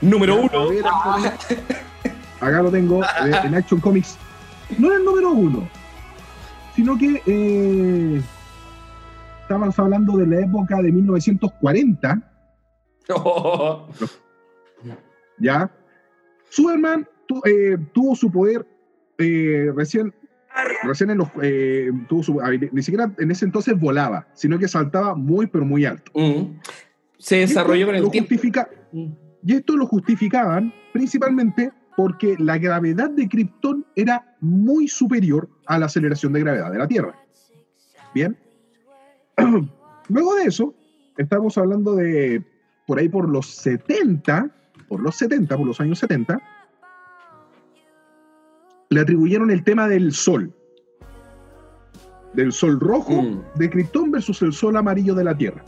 Número uno. a ver, acá lo tengo, eh, en Action Comics. No era el número uno, sino que eh, estamos hablando de la época de 1940. ya. Superman tu- eh, tuvo su poder eh, recién, recién en los, eh, tuvo su habili- ni siquiera en ese entonces volaba, sino que saltaba muy pero muy alto. Mm. Se desarrolló con lo el tiempo. justifica- Mm. y esto lo justificaban principalmente porque la gravedad de Krypton era muy superior a la aceleración de gravedad de la Tierra. Bien. Luego de eso, estamos hablando de por ahí por los 70, por los 70, por los años 70, le atribuyeron el tema del Sol. Del Sol rojo Mm. de Krypton versus el Sol amarillo de la Tierra.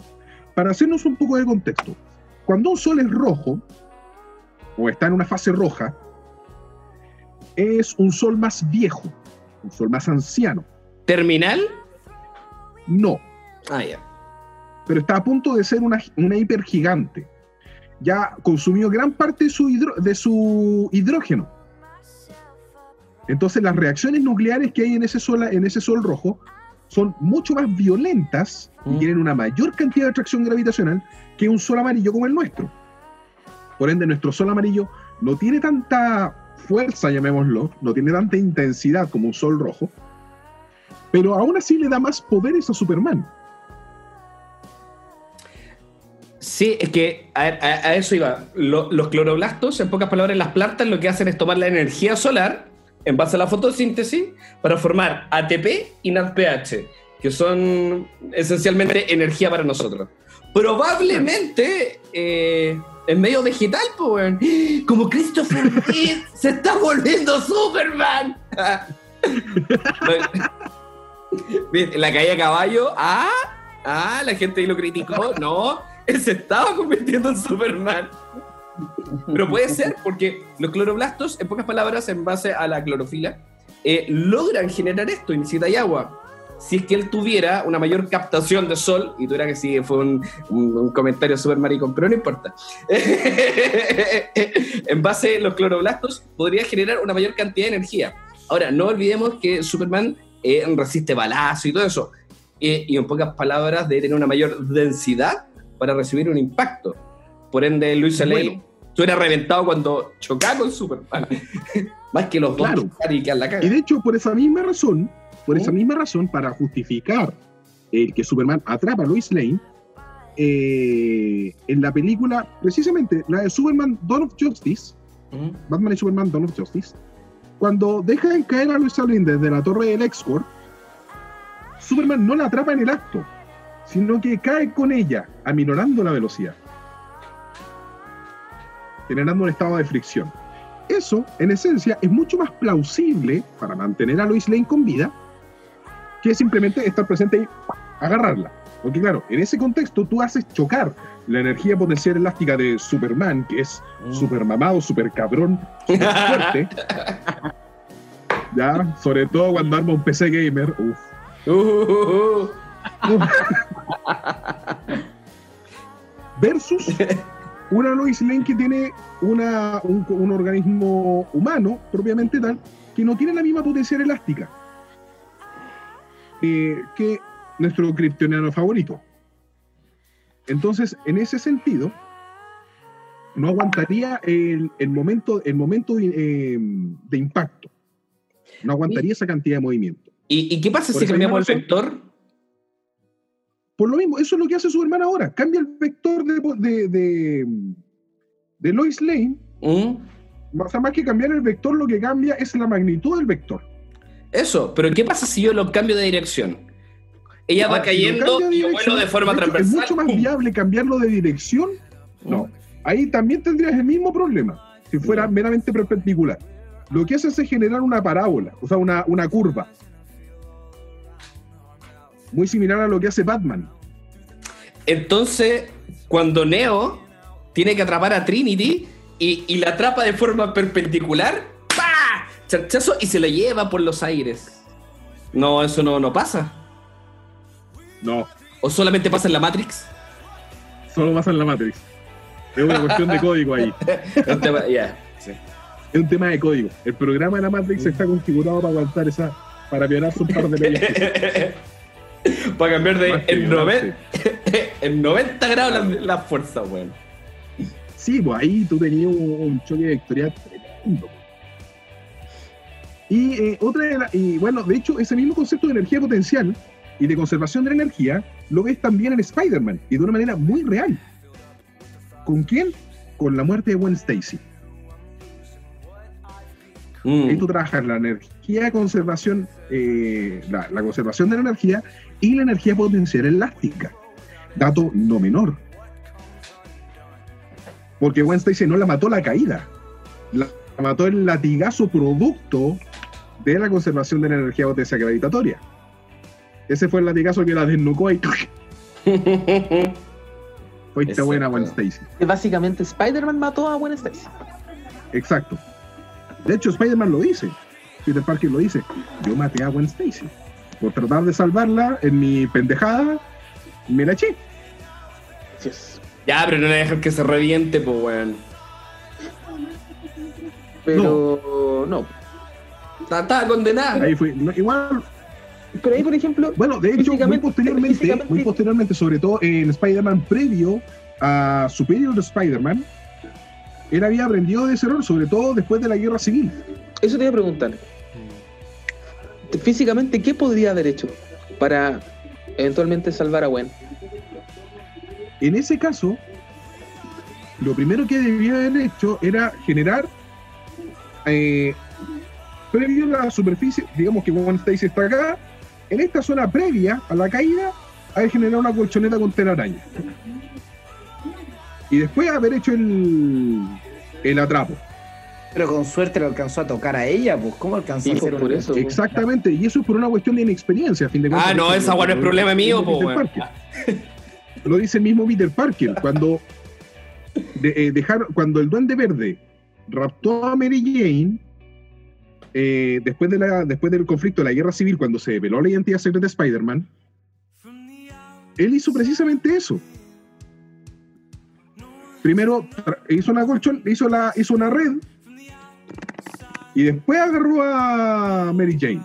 Para hacernos un poco de contexto, cuando un Sol es rojo, o está en una fase roja, es un Sol más viejo, un Sol más anciano. ¿Terminal? No, Ah, ya. Pero está a punto de ser una, una hipergigante. Ya consumió gran parte de su, hidro- de su hidrógeno. Entonces las reacciones nucleares que hay en ese sol, en ese sol rojo son mucho más violentas y Mm. tienen una mayor cantidad de atracción gravitacional que un sol amarillo como el nuestro. Por ende, nuestro sol amarillo no tiene tanta fuerza, llamémoslo, no tiene tanta intensidad como un sol rojo, pero aún así le da más poderes a Superman. Sí, es que a, eso iba. Los cloroblastos, en pocas palabras, las plantas lo que hacen es tomar la energía solar en base a la fotosíntesis para formar ATP y NADPH, que son esencialmente energía para nosotros. Probablemente eh, en medio digital, pues, como Christopher Reeve se está volviendo Superman. la caída a caballo, ah, ah, la gente ahí lo criticó, no él se estaba convirtiendo en Superman. Pero puede ser, porque los cloroblastos, en pocas palabras, en base a la clorofila, eh, logran generar esto y necesita agua. Si es que él tuviera una mayor captación de sol, y tú eras que sí, fue un, un, un comentario súper maricón, pero no importa. en base a los cloroblastos, podría generar una mayor cantidad de energía. Ahora, no olvidemos que Superman eh, resiste balazo y todo eso. Eh, y en pocas palabras, debe tener una mayor densidad para recibir un impacto. Por ende, Luis Lane Bueno. estuviera reventado cuando chocaba con Superman. Más que los dos Claro. y quedar la caga. Y de hecho, por esa misma razón, por esa ¿Mm? misma razón, para justificar el que Superman atrapa a Lois Lane, eh, en la película, precisamente la de Superman Dawn of Justice, Ujú. Batman y Superman Dawn of Justice, cuando dejan caer a Lois Lane desde la torre del X-Corp, Superman no la atrapa en el acto, sino que cae con ella, aminorando la velocidad, generando un estado de fricción. Eso, en esencia, es mucho más plausible para mantener a Lois Lane con vida que simplemente estar presente y agarrarla. Porque claro, en ese contexto tú haces chocar la energía potencial elástica de Superman, que es super mamado, super cabrón, super fuerte. ya, sobre todo cuando arma un PC gamer. Uf. Uh, uh, uh. Versus una Lois Lane que tiene una, un, un organismo humano, propiamente tal, que no tiene la misma potencial elástica eh, que nuestro kryptoniano favorito. Entonces, en ese sentido, no aguantaría el, el momento, el momento de, eh, de impacto. No aguantaría esa cantidad de movimiento. ¿Y, y qué pasa Por si cambiamos el vector? Por lo mismo, eso es lo que hace Superman ahora. Cambia el vector de, de, de, de Lois Lane ¿Mm? O sea, más que cambiar el vector, lo que cambia es la magnitud del vector. Eso, pero ¿qué pasa si yo lo cambio de dirección? Ella va si lo cayendo de y yo vuelo de forma hecho, transversal. Es mucho más viable cambiarlo de dirección. No. Ahí también tendrías el mismo problema, si fuera meramente perpendicular. Lo que hace es generar una parábola, o sea, una, una curva. Muy similar a lo que hace Batman. Entonces, cuando Neo tiene que atrapar a Trinity y, y la atrapa de forma perpendicular, ¡pa! Charchazo y se la lleva por los aires. No, eso no, no pasa. No, ¿O solamente pasa en la Matrix? solo pasa en la Matrix. Es una cuestión de código ahí. Un tema- Ya, sí. Es un tema de código. El programa de la Matrix está configurado para aguantar esa, para violarse un par de leyes. Para cambiar de en, noven- en 90 grados la, la fuerza, weón. Sí, pues ahí tú tenías un, choque vectorial tremendo. Y eh, otra de la- y bueno, de hecho, ese mismo concepto de energía potencial y de conservación de la energía lo ves también en Spider-Man y de una manera muy real. ¿Con quién? Con la muerte de Gwen Stacy. Mm. Ahí tú trabajas la energía de conservación, eh, la, la conservación de la energía y la energía potencial elástica. Dato no menor. Porque Gwen Stacy no la mató la caída, la mató el latigazo producto de la conservación de la energía potencial gravitatoria. Ese fue el latigazo que la desnucó y fue esta buena Gwen Stacy. Que Básicamente Spider-Man mató a Gwen Stacy. Exacto. De hecho, Spider-Man lo dice. Peter Parker lo dice. Yo maté a Gwen Stacy. Por tratar de salvarla en mi pendejada, me la eché. Ya, pero no le dejan que se reviente, pues, weón. Pero no. Está, está condenada. Ahí fue. no, igual, Pero ahí, por ejemplo, bueno, de hecho, muy posteriormente, muy posteriormente, sobre todo en Spider-Man previo a Superior Spider-Man, él había aprendido de ese error, sobre todo después de la guerra civil. eso te iba a preguntar. Físicamente, ¿qué podría haber hecho para eventualmente salvar a Gwen? En ese caso, lo primero que debía haber hecho era generar, eh, previo a la superficie, digamos que Gwen Stacy está acá, en esta zona previa a la caída, hay generar una colchoneta con telaraña. Y después haber hecho el, el atrapo. Pero con suerte le alcanzó a tocar a ella, pues ¿cómo alcanzó Sí, a hacer pues, un- por eso. Exactamente, y eso es por una cuestión de inexperiencia, a fin de cuentas. Ah, no, esa weón es problema mío. Parker. Lo dice el mismo Peter Parker, cuando, de- eh, dejar, cuando el Duende Verde raptó a Mary Jane, eh, después, de la, después del conflicto de la guerra civil, cuando se reveló la identidad secreta de Spider-Man, él hizo precisamente eso. Primero hizo una colchón, hizo, la, hizo una red y después agarró a Mary Jane.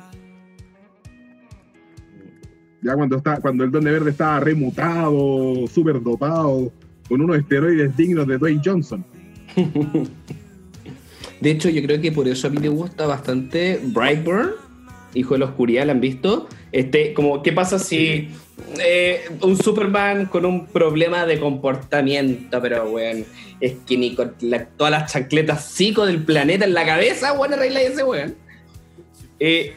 Ya cuando está, cuando el Duende Verde estaba remutado, súper dopado, con unos esteroides dignos de Dwayne Johnson. De hecho, yo creo que por eso a mí me gusta bastante Brightburn, Hijo de la Oscuridad, ¿la han visto? Este, como, ¿qué pasa si eh, un Superman con un problema de comportamiento, pero, weón, es que ni con la- todas las chancletas psico del planeta en la cabeza, weón, arregla ese weón? Eh,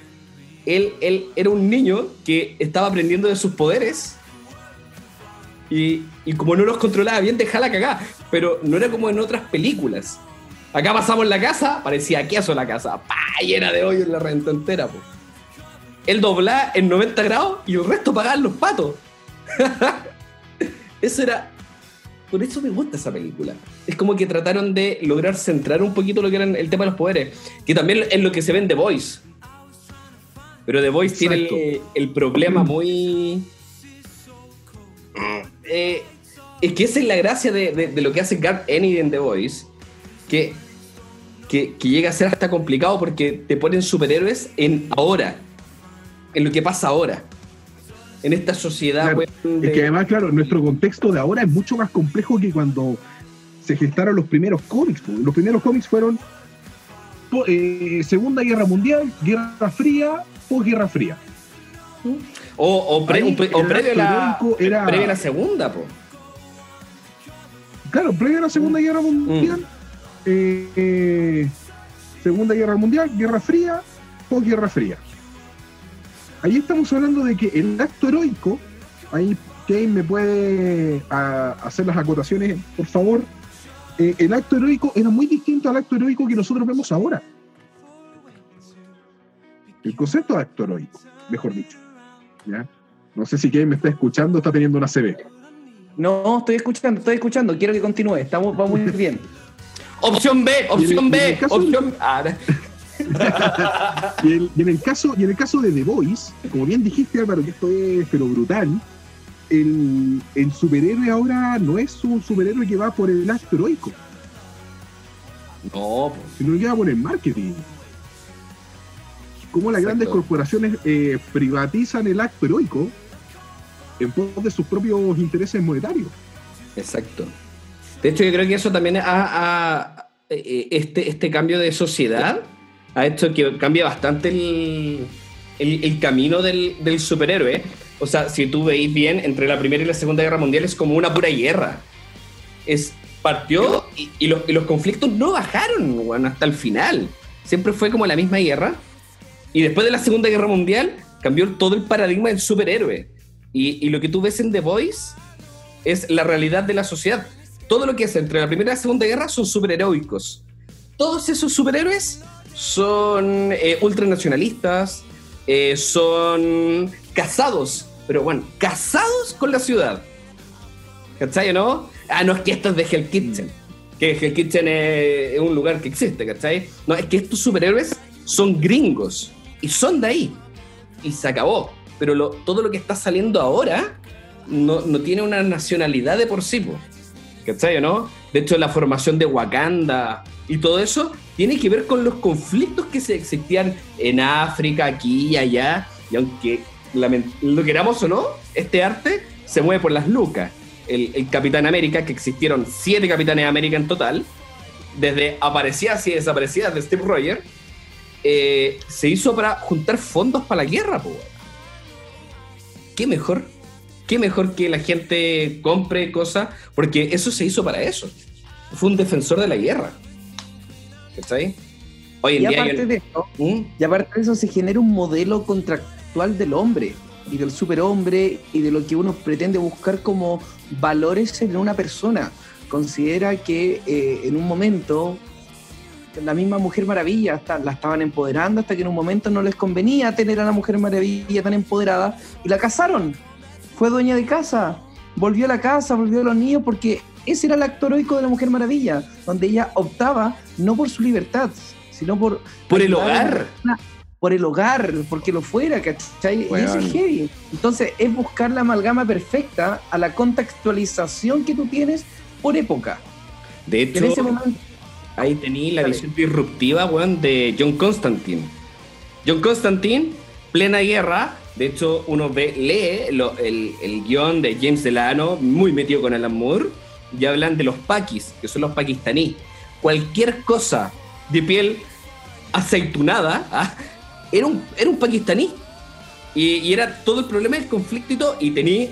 él, él era un niño que estaba aprendiendo de sus poderes y, y como no los controlaba bien, dejaba la cagada. Pero no era como en otras películas. Acá pasamos la casa, parecía queso la casa, pa, llena de hoyos en la renta entera, po. Él doblaba en 90 grados y el resto pagaban los patos. eso era. Por eso me gusta esa película. Es como que trataron de lograr centrar un poquito lo que era el tema de los poderes. Que también es lo que se ve en The Voice. Pero The Voice tiene el, el problema muy. Eh, es que esa es la gracia de, de- de lo que hace Garth Ennis en The Voice. Que, que, que llega a ser hasta complicado porque te ponen superhéroes en ahora. En lo que pasa ahora. En esta sociedad, Claro, de- Es que además, claro, nuestro contexto de ahora es mucho más complejo que cuando se gestaron los primeros cómics. Los primeros cómics fueron eh, Segunda Guerra Mundial, Guerra Fría, posguerra fría. O, o, pre- Ahí un pre- o previo, la, era- previo a la segunda, po. Claro, previo a la Segunda Guerra Mundial, eh, eh, Segunda Guerra Mundial, Guerra Fría, posguerra fría. Ahí estamos hablando de que el acto heroico, ahí Kane me puede a- hacer las acotaciones, por favor. Eh, el acto heroico era muy distinto al acto heroico que nosotros vemos ahora. El concepto de acto heroico, mejor dicho. ¿ya? No sé si Kane me está escuchando, está teniendo una CB. No, estoy escuchando, estoy escuchando, quiero que continúe, estamos, va muy bien. Opción B, opción B, opción ah, Y, el- y en el caso, y en el caso de The Voice, como bien dijiste Álvaro, que esto es pero brutal, el, el superhéroe ahora no es un superhéroe que va por el acto heroico, No, po. sino que va por el marketing. Cómo las grandes corporaciones eh, privatizan el acto heroico en pos de sus propios intereses monetarios. Exacto. De hecho, yo creo que eso también ha, ha- eh, este, este cambio de sociedad ha hecho que cambie bastante el, el- el camino del, del superhéroe. O sea, si tú veis bien, entre la Primera y la Segunda Guerra Mundial es como una pura guerra. Es, partió y, y los, y los conflictos no bajaron weón, hasta el final. Siempre fue como la misma guerra. Y después de la Segunda Guerra Mundial cambió todo el paradigma del superhéroe. Y, y lo que tú ves en The Voice es la realidad de la sociedad. Todo lo que es entre la Primera y la Segunda Guerra son superheroicos. Todos esos superhéroes son eh, ultranacionalistas, eh, son casados, pero bueno, casados con la ciudad. ¿Cachai no? Ah, no es que esto es de Hell Kitchen. Que Hell Kitchen es, un lugar que existe, ¿cachai? No, es que estos superhéroes son gringos y son de ahí. Y se acabó. Pero todo lo que está saliendo ahora no, no tiene una nacionalidad de por sí. ¿cachai no? De hecho, la formación de Wakanda y todo eso tiene que ver con los conflictos que se existían en África, aquí y allá. Y aunque lo queramos o no, este arte se mueve por las lucas. El, Capitán América, que existieron siete Capitanes América en total, desde aparecidas y desaparecidas de Steve Rogers, eh, se hizo para juntar fondos para la guerra, weón. ¿Qué mejor? ¿Qué mejor que la gente compre cosas? Porque eso se hizo para eso. Fue un defensor de la guerra. ¿Cachai? Hoy en Y día. aparte yo- de eso, ¿Mm? y aparte de eso se genera un modelo contractual del hombre y del superhombre y de lo que uno pretende buscar como valores en una persona. Considera que eh, en un momento la misma Mujer Maravilla hasta, la estaban empoderando hasta que en un momento no les convenía tener a la Mujer Maravilla tan empoderada y la casaron. Fue dueña de casa, volvió a la casa, volvió a los niños porque ese era el acto heroico de la Mujer Maravilla, donde ella optaba no por su libertad, sino por... Por el hogar. persona, Por el hogar, porque lo fuera, ¿cachai? Y eso es heavy. Entonces es buscar la amalgama perfecta a la contextualización que tú tienes por época. De Que en ese hecho, momento ahí tení la visión disruptiva, weón, de John Constantine. John Constantine, plena guerra. De hecho, uno ve, lee lo- el, el guion de James Delano, muy metido con Alan Moore, y hablan de los paquis, que son los pakistaníes. Cualquier cosa de piel aceitunada ah, era, un, era un pakistaní. Y, y era todo el problema del conflicto y todo. Y tenía,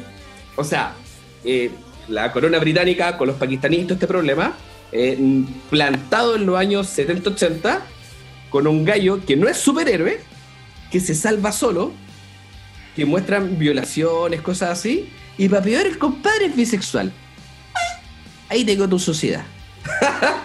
o sea, eh, la corona británica con los pakistaníes y todo este problema, eh, plantado en los años 70-80, con un gallo que no es superhéroe, que se salva solo, que muestran violaciones, cosas así, y para peor el compadre es bisexual. Ahí tengo tu sociedad.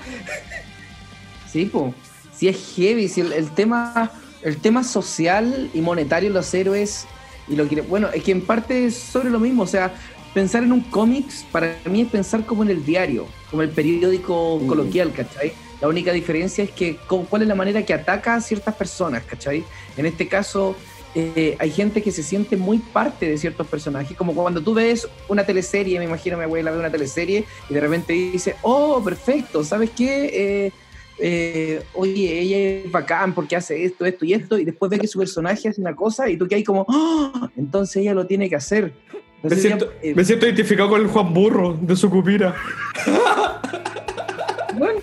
Sí, po. Sí es heavy, sí, el, el tema, el tema social y monetario de los héroes y lo que bueno, es que en parte es sobre lo mismo, o sea, pensar en un cómics para mí es pensar como en el diario, como el periódico Mm. coloquial, ¿cachai? La única diferencia es que cuál es la manera que ataca a ciertas personas, ¿cachai? En este caso, eh, hay gente que se siente muy parte de ciertos personajes, como cuando tú ves una teleserie, me imagino mi abuela ve una teleserie y de repente dice, oh, perfecto, ¿sabes qué? Eh, eh, oye, ella es bacán porque hace esto, esto y esto, y después ve que su personaje hace una cosa y tú que hay como, ¡Ah! entonces ella lo tiene que hacer. Entonces ella, eh, siento identificado con el Juan Burro de su cupira. bueno,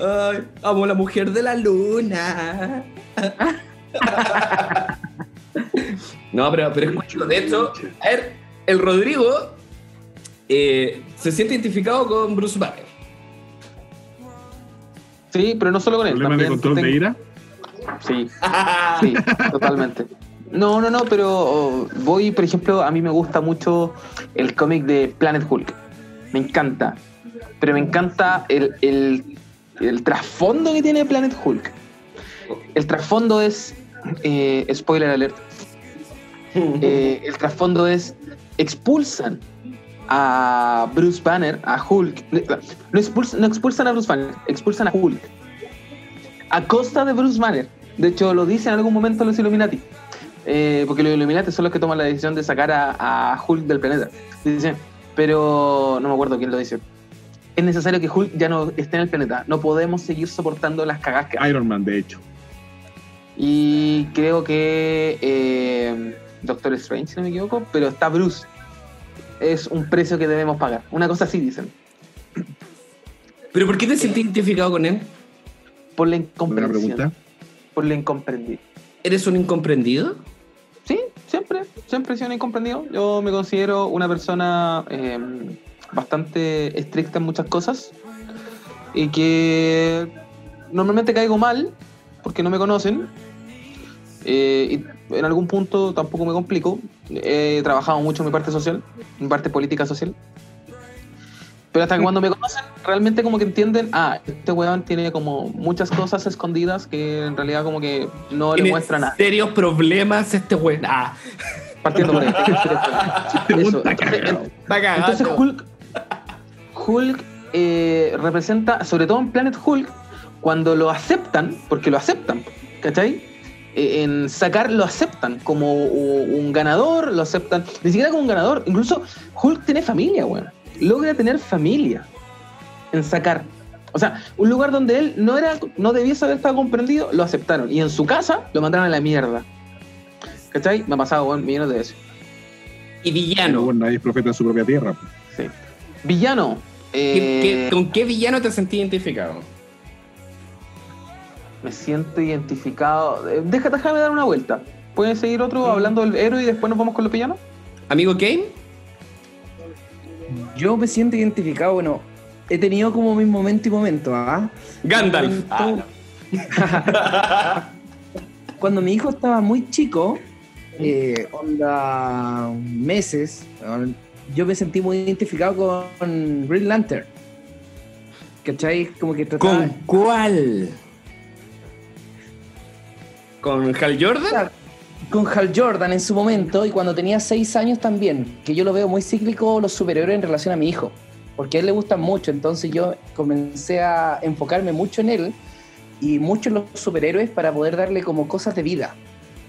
Ay, amo a la mujer de la luna. No, pero, pero escucho, de hecho, a ver, el Rodrigo eh, se siente identificado con Bruce Banner. Sí, pero no solo con él. ¿Problema de también control de tengo- ira? Sí, sí, totalmente. No, no, no, pero oh, voy, por ejemplo, a mí me gusta mucho el cómic de Planet Hulk. Me encanta. Pero me encanta el, el, el trasfondo que tiene Planet Hulk. El trasfondo es. Eh, spoiler alert. Eh, el trasfondo es. Expulsan a Bruce Banner, a Hulk. No expulsan, no expulsan a Bruce Banner, expulsan a Hulk. A costa de Bruce Banner. De hecho, lo dicen en algún momento los Illuminati. Eh, porque los Illuminati son los que toman la decisión de sacar a, a Hulk del planeta. Dicen, pero no me acuerdo quién lo dice. Es necesario que Hulk ya no esté en el planeta. No podemos seguir soportando las cagas que Iron Man, de hecho. Y creo que eh, Doctor Strange, si no me equivoco, pero está Bruce. Es un precio que debemos pagar. Una cosa así dicen. ¿Pero por qué te sientes identificado con él? Por la incomprensión. pregunta. Por lo incomprendido. ¿Eres un incomprendido? Sí, siempre, siempre he sido un incomprendido. Yo me considero una persona eh, bastante estricta en muchas cosas y que normalmente caigo mal porque no me conocen. Eh, y en algún punto tampoco me complico. He trabajado mucho en mi parte social, en mi parte política social. Pero hasta que cuando me conocen, realmente como que entienden, ah, este weón tiene como muchas cosas escondidas que en realidad como que no le Tiene muestra nada. serios problemas este güey. Ah, Partiendo por ahí. Eso, entonces. Entonces Hulk, Hulk eh, representa, sobre todo en Planet Hulk, cuando lo aceptan, porque lo aceptan, ¿cachai? Eh, en sacar lo aceptan como un ganador, lo aceptan, ni siquiera como un ganador, incluso Hulk tiene familia, weón. Logra tener familia en sacar. O sea, un lugar donde él no era, no debiese haber estado comprendido, lo aceptaron. Y en su casa lo mandaron a la mierda. ¿Cachai? Me ha pasado, weón, millones de veces. Y villano. bueno, nadie es profeta en su propia tierra. Sí. Villano. ¿Qué- eh, qué- ¿Con qué villano te sentí identificado? Me siento identificado. Eh, Deja, déjame dar una vuelta. ¿Pueden seguir otro hablando del héroe y después nos vamos con los villanos? ¿Amigo Kane? Yo me siento identificado, bueno, he tenido como mis momentos y momentos, ¿ah? Gandalf. Momento- Cuando mi hijo estaba muy chico, eh, onda meses, yo me sentí muy identificado con Green Lantern. ¿Cachai? Como que trataba... ¿Con cuál? ¿Con Hal Jordan? con Hal Jordan en su momento y cuando tenía seis años también, que yo lo veo muy cíclico los superhéroes en relación a mi hijo, porque a él le gustan mucho, entonces yo comencé a enfocarme mucho en él y mucho en los superhéroes para poder darle como cosas de vida,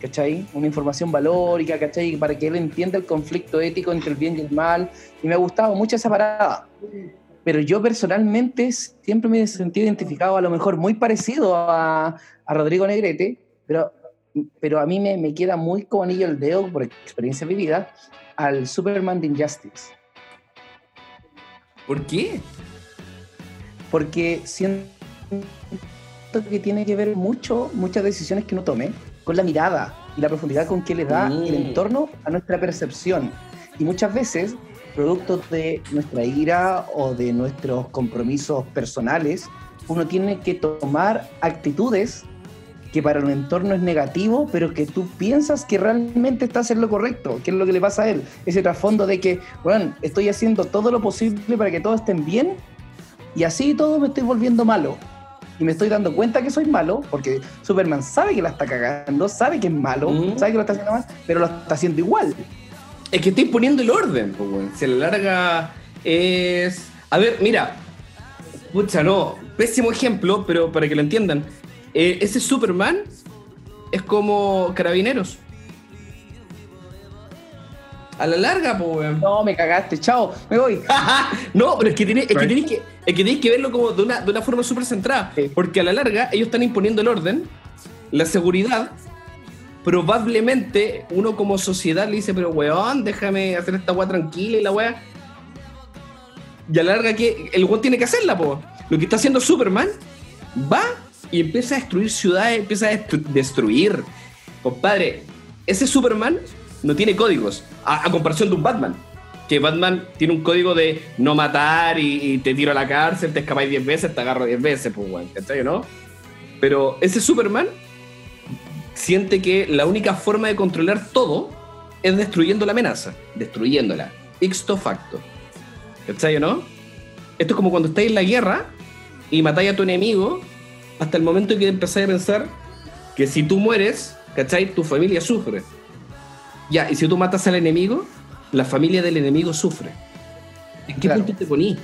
¿cachai? Una información valórica, ¿cachai? Para que él entienda el conflicto ético entre el bien y el mal, y me ha gustado mucho esa parada. Pero yo personalmente siempre me he sentido identificado a lo mejor muy parecido a, a Rodrigo Negrete, pero pero a mí me, me queda muy como anillo el dedo, por experiencia vivida, al Superman de Injustice. ¿Por qué? Porque siento que tiene que ver mucho, muchas decisiones que uno tome, con la mirada y la profundidad con que le da Mm. el entorno a nuestra percepción. Y muchas veces, producto de nuestra ira o de nuestros compromisos personales, uno tiene que tomar actitudes que para un entorno es negativo, pero que tú piensas que realmente estás en lo correcto, que es lo que le pasa a él. Ese trasfondo de que, bueno, estoy haciendo todo lo posible para que todos estén bien y así todo me estoy volviendo malo. Y me estoy dando cuenta que soy malo, porque Superman sabe que la está cagando, sabe que es malo, Mm. sabe que lo está haciendo mal, pero lo está haciendo igual. Es que estoy poniendo el orden, pues, weón. Si a la larga es. A ver, mira. Pucha, no. Pésimo ejemplo, pero para que lo entiendan. Eh, ese Superman es como Carabineros. A la larga, pues, weón. No, me cagaste, chao, me voy. no, pero es que, tiene- es que que, es que, verlo como de una, de una forma súper centrada. Sí. Porque a la larga ellos están imponiendo el orden, la seguridad. Probablemente uno como sociedad le dice, pero weón, déjame hacer esta weá tranquila y la weá. Y a la larga que el weón tiene que hacerla, po. Lo que está haciendo Superman va y empieza a destruir ciudades, empieza a destru- destruir. Compadre, ese Superman no tiene códigos, a, comparación de un Batman. Que Batman tiene un código de no matar y, te tiro a la cárcel, te escapáis 10 veces, te agarro 10 veces, pues, weón, ¿cachai no? Pero ese Superman siente que la única forma de controlar todo es destruyendo la amenaza, destruyéndola, ixto facto. ¿Cachai no? Esto es como cuando estáis en la guerra y matáis a tu enemigo hasta el momento en que empezáis a pensar que si tú mueres, ¿cachai? Tu familia sufre. Ya, y si tú matas al enemigo, la familia del enemigo sufre. ¿En qué Claro. punto te poní?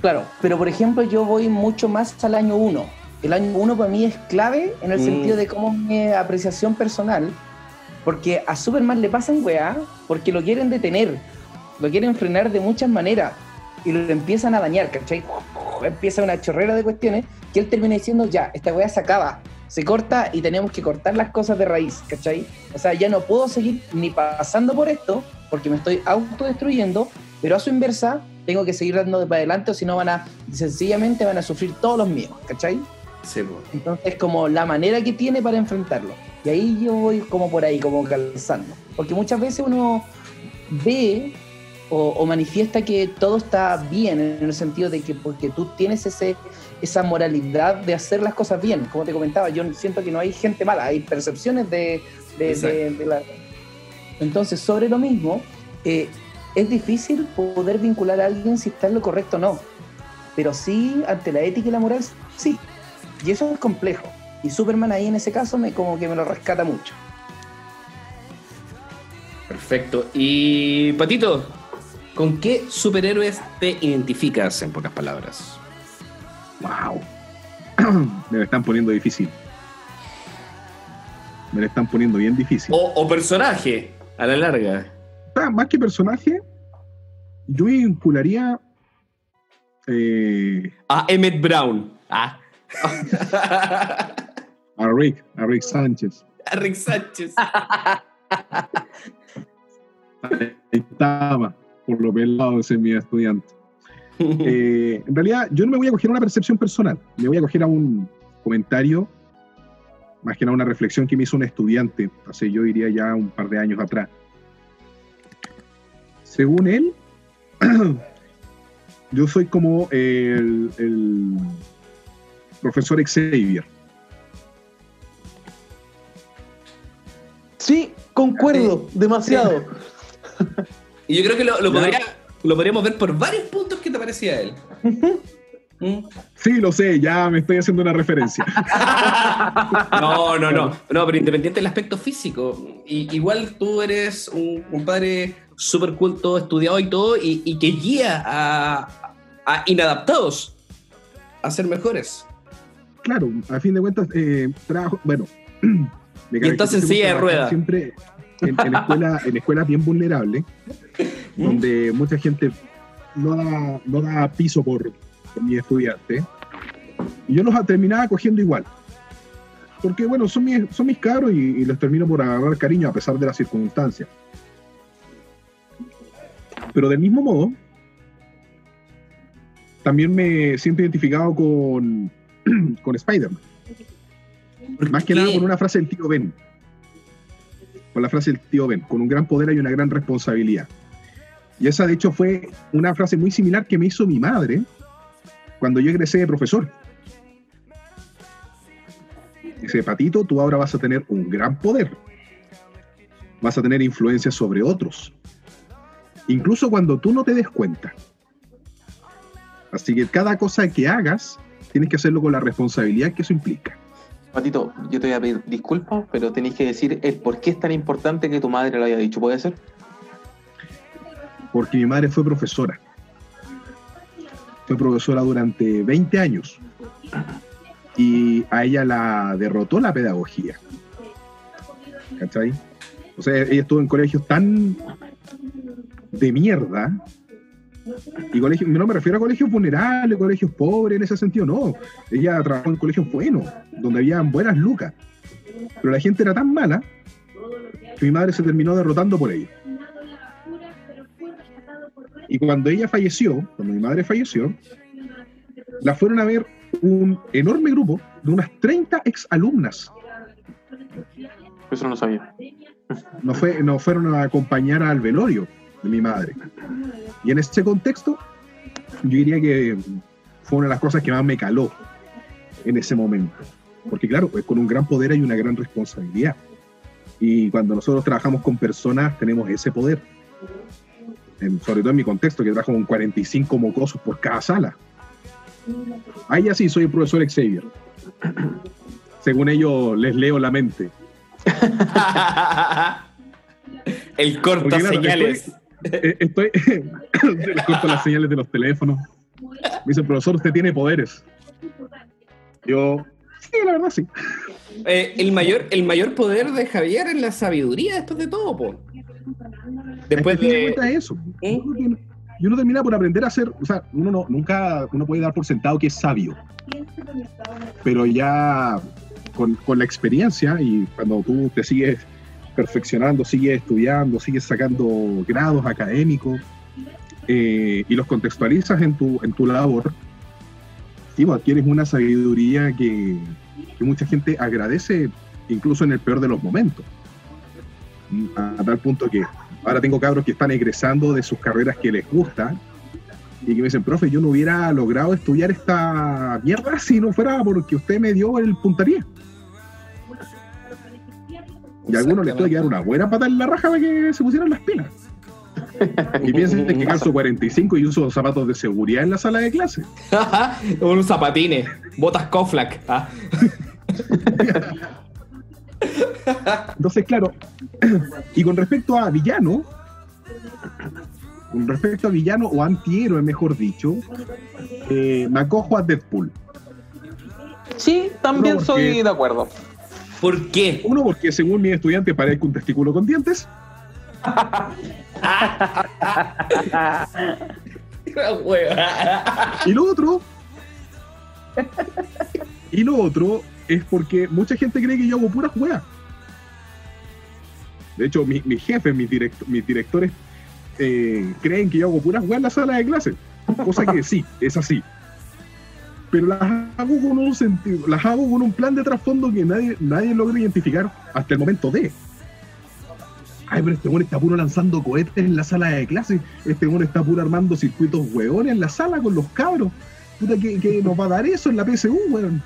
Claro, pero por ejemplo yo voy mucho más al año 1. El año 1 para mí es clave en el Mm. sentido de cómo mi apreciación personal, porque a Superman le pasan weá porque lo quieren detener, lo quieren frenar de muchas maneras y lo empiezan a dañar, ¿cachai? Empieza una chorrera de cuestiones que él termina diciendo, ya, esta weá se acaba, se corta y tenemos que cortar las cosas de raíz, ¿cachai? O sea, ya no puedo seguir ni pasando por esto porque me estoy autodestruyendo, pero a su inversa tengo que seguir dando para adelante o si no van a, sencillamente van a sufrir todos los míos, ¿cachai? Sí, po. Entonces, como la manera que tiene para enfrentarlo. Y ahí yo voy como por ahí, como calzando. Porque muchas veces uno ve o, o manifiesta que todo está bien, en el sentido de que porque tú tienes ese, esa moralidad de hacer las cosas bien. Como te comentaba, yo siento que no hay gente mala, hay percepciones de, de- de- de la... Entonces, sobre lo mismo, eh, es difícil poder vincular a alguien si está en lo correcto o no. Pero sí, ante la ética y la moral, sí. Y eso es complejo. Y Superman ahí en ese caso me como que me lo rescata mucho. Perfecto. Y Patito, ¿con qué superhéroes te identificas en pocas palabras? Wow. Me lo están poniendo difícil. Me lo están poniendo bien difícil. O, o personaje, a la larga. Ah, más que personaje, yo vincularía. eh, A Emmett Brown. Ah. a Rick, a Rick Sánchez. A Rick Sánchez. Ahí estaba, por lo pelado ese mi estudiante. Eh, en realidad, yo no me voy a coger una percepción personal, me voy a coger a un comentario, más que nada una reflexión que me hizo un estudiante, hace yo diría ya un par de años atrás. Según él, yo soy como el, el profesor Xavier. Sí, concuerdo, demasiado. Y yo creo que lo, podría- lo podríamos ver por varios puntos que te parecía a él. ¿Mm? Sí, lo sé, ya me estoy haciendo una referencia. No, no, no. No, pero independiente del aspecto físico. Y, igual tú eres un compadre súper culto, estudiado y todo, y, y que guía a, a inadaptados a ser mejores. claro, a fin de cuentas, eh, trabajo, bueno. me Y estás en silla de ruedas. Siempre en, en escuela, en escuelas bien vulnerables, ¿Mm? donde mucha gente no da, no da piso por, por mis estudiantes. Y yo los terminaba cogiendo igual. Porque, bueno, son mis, son mis cabros y, y les termino por agarrar cariño a pesar de las circunstancias. Pero del mismo modo, también me siento identificado con, con Spider-Man. Más que qué? nada con una frase del tío Ben. Con la frase del tío Ben. Con un gran poder hay una gran responsabilidad. Y esa, de hecho, fue una frase muy similar que me hizo mi madre cuando yo egresé de profesor. Dice, Patito, tú ahora vas a tener un gran poder. Vas a tener influencia sobre otros. Incluso cuando tú no te des cuenta. Así que cada cosa que hagas, tienes que hacerlo con la responsabilidad que eso implica. Patito, yo te voy a pedir disculpas, pero tenéis que decir el por qué es tan importante que tu madre lo haya dicho. ¿Puede ser? Porque mi madre fue profesora. Fue profesora durante 20 años. Y a ella la derrotó la pedagogía. ¿Cachai? O sea, ella estuvo en colegios tan de mierda. Y colegios, no me refiero a colegios vulnerables, colegios pobres en ese sentido, no. Ella trabajó en colegios buenos, donde habían buenas lucas. Pero la gente era tan mala que mi madre se terminó derrotando por ello. Y cuando ella falleció, cuando mi madre falleció, la fueron a ver un enorme grupo de unas 30 exalumnas. Eso no lo sabía. Nos, fue, nos fueron a acompañar al velorio de mi madre. Y en ese contexto, yo diría que fue una de las cosas que más me caló en ese momento. Porque claro, pues con un gran poder hay una gran responsabilidad. Y cuando nosotros trabajamos con personas, tenemos ese poder. En- sobre todo en mi contexto, que trabajo con 45 mocosos por cada sala. Ahí así soy el profesor Xavier. Según ellos, les leo la mente. El corta claro, señales. Eh, Estoy. les corto las señales de los teléfonos. Me dice, profesor, usted tiene poderes. Yo. Sí, la verdad, sí. Eh, el, mayor, el mayor poder de Javier es la sabiduría después de todo, po. Después Es que, de es eso. ¿Eh? Y uno termina por aprender a ser. O sea, uno no, nunca uno puede dar por sentado que es sabio. Pero ya con, con la experiencia y cuando tú te sigues perfeccionando, sigues estudiando, sigues sacando grados académicos eh, y los contextualizas en tu, en tu labor, Adquieres una sabiduría que, que mucha gente agradece incluso en el peor de los momentos. A, a tal punto que ahora tengo cabros que están egresando de sus carreras que les gustan y que me dicen, profe, yo no hubiera logrado estudiar esta mierda si no fuera porque usted me dio el puntapié. Y a algunos les tuve que dar una buena pata en la raja para que se pusieran las pilas. Y piensen que calzo 45 y uso zapatos de seguridad en la sala de clase. Unos zapatines, botas Koflak. ah. Entonces, claro, y con respecto a villano, con respecto a villano o antihéroe, mejor dicho, eh, me acojo a Deadpool. Sí, también No, soy porque- de acuerdo. ¿Por qué? Uno, porque según mi estudiante parezco un testículo con dientes. Y lo otro. Y lo otro es porque mucha gente cree que yo hago puras weas. De hecho, mi, mi jefe, mis, direct- mis directores eh, creen que yo hago puras weas en la sala de clase. Cosa que sí, es así. Pero las hago con un sentido, las hago con un plan de trasfondo que nadie, nadie logra identificar hasta el momento de. Ay, pero este weón está puro lanzando cohetes en la sala de clase. Este weón está puro armando circuitos hueones en la sala con los cabros. Puta, que, que nos va a dar eso en la PSU, weón.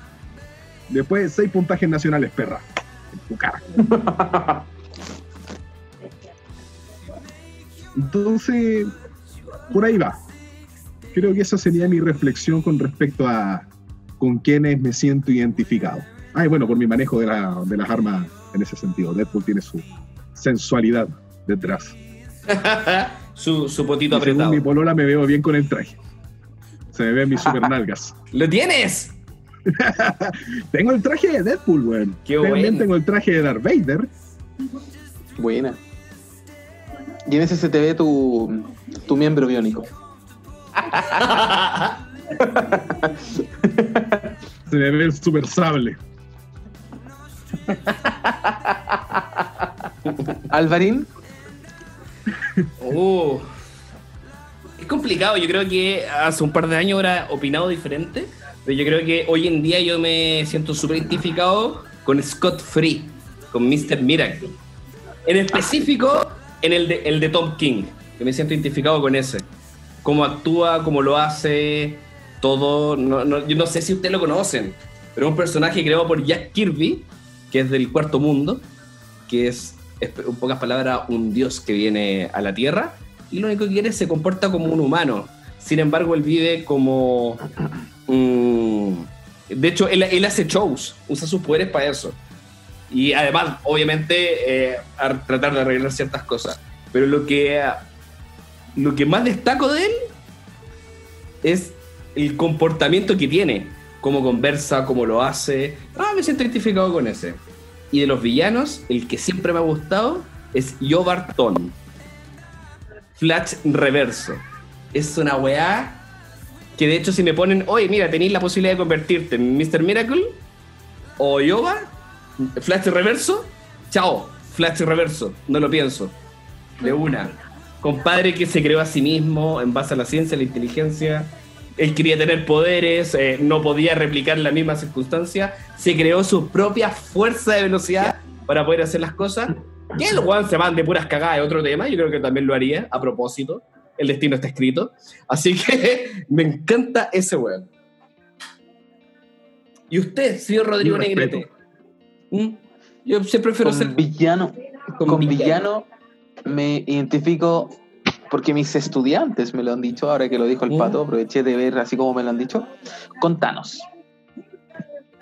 Después, seis puntajes nacionales, perra. En tu cara. Entonces, por ahí va. Creo que esa sería mi reflexión con respecto a con quienes me siento identificado. Ay, bueno, por mi manejo de, la- de las armas en ese sentido. Deadpool tiene su sensualidad detrás. su, su potito Y según apretado. mi polola me veo bien con el traje. Se me ven mis super nalgas. ¿Lo tienes? Tengo el traje de Deadpool, weón. También bueno. tengo el traje de Darth Vader. Buena. Y en ese se te ve tu, tu miembro biónico. Se me ve el super sable. Alvarín, Uh, es complicado, yo creo que hace un par de años era opinado diferente, pero yo creo que hoy en día yo me siento súper identificado con Scott Free, con Mr. Miracle. En específico, en el de, Tom King, que me siento identificado con ese. Cómo actúa, cómo lo hace, todo. No- yo no sé si ustedes lo conocen, pero es un personaje creado por Jack Kirby, que es del cuarto mundo, que es, en pocas palabras, un dios que viene a la Tierra y lo único que quiere es se comporta como un humano. Sin embargo, él vive como... de hecho, él, él hace shows, usa sus poderes para eso. Y además, obviamente, eh, a tratar de arreglar ciertas cosas. Pero lo que, lo que más destaco de él es el comportamiento que tiene. Cómo conversa, cómo lo hace. Ah, me siento identificado con ese. Y de los villanos, el que siempre me ha gustado es Yo Barton. Flash Reverso. Es una weá que de hecho si me ponen, oye, mira, tenéis la posibilidad de convertirte en Mr. Miracle o Yoba, Flash Reverso, chao, Flash Reverso, no lo pienso. De una. Compadre que se creó a sí mismo en base a la ciencia, la inteligencia. Él quería tener poderes, eh, no podía replicar la misma circunstancia. Se creó su propia fuerza de velocidad para poder hacer las cosas. Que el Juan se van de puras cagadas de otro tema, yo creo que también lo haría a propósito. El destino está escrito. Así que me encanta ese weón. ¿Y usted, señor Rodrigo. Negrete? ¿Mm? Yo siempre prefiero ser villano, con con villano. villano me identifico porque mis estudiantes me lo han dicho, ahora que lo dijo el Mm. pato, aproveché de ver así como me lo han dicho, con Thanos.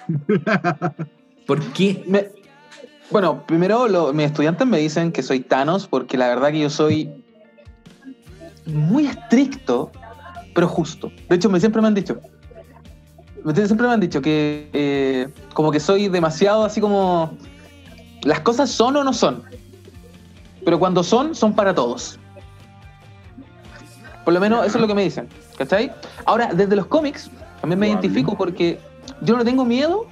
¿Por qué? Me- bueno, primero lo- mis estudiantes me dicen que soy Thanos porque la verdad que yo soy muy estricto, pero justo. De hecho, me, siempre me han dicho, siempre me han dicho que eh, como que soy demasiado así como las cosas son o no son, pero cuando son, son para todos. Por lo menos eso es lo que me dicen, ¿cachai? Ahora, desde los cómics, también me identifico porque yo no tengo miedo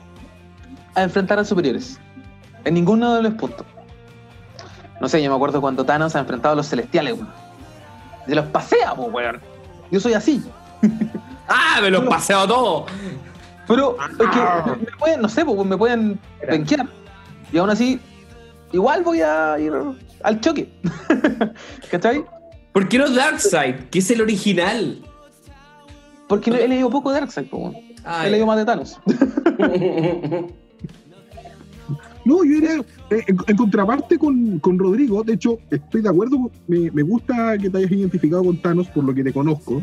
a enfrentar a superiores. En ninguno de los puntos. No sé, yo me acuerdo cuando Thanos ha enfrentado a los celestiales, weón. Se los pasea, po, weón. Yo soy así. ¡Ah, me lo he paseado todo! Pero es que me pueden, no sé, pues, me pueden penquear. Y aún así, igual voy a ir al choque. ¿Cachai? ¿Por qué no Darkseid? Que es el original. Porque he leído poco de Darkseid, pues, weón. Ah, He leído más de Thanos. No, yo diría, eh, en, en contraparte con, con Rodrigo, de hecho, estoy de acuerdo, me, me gusta que te hayas identificado con Thanos por lo que te conozco,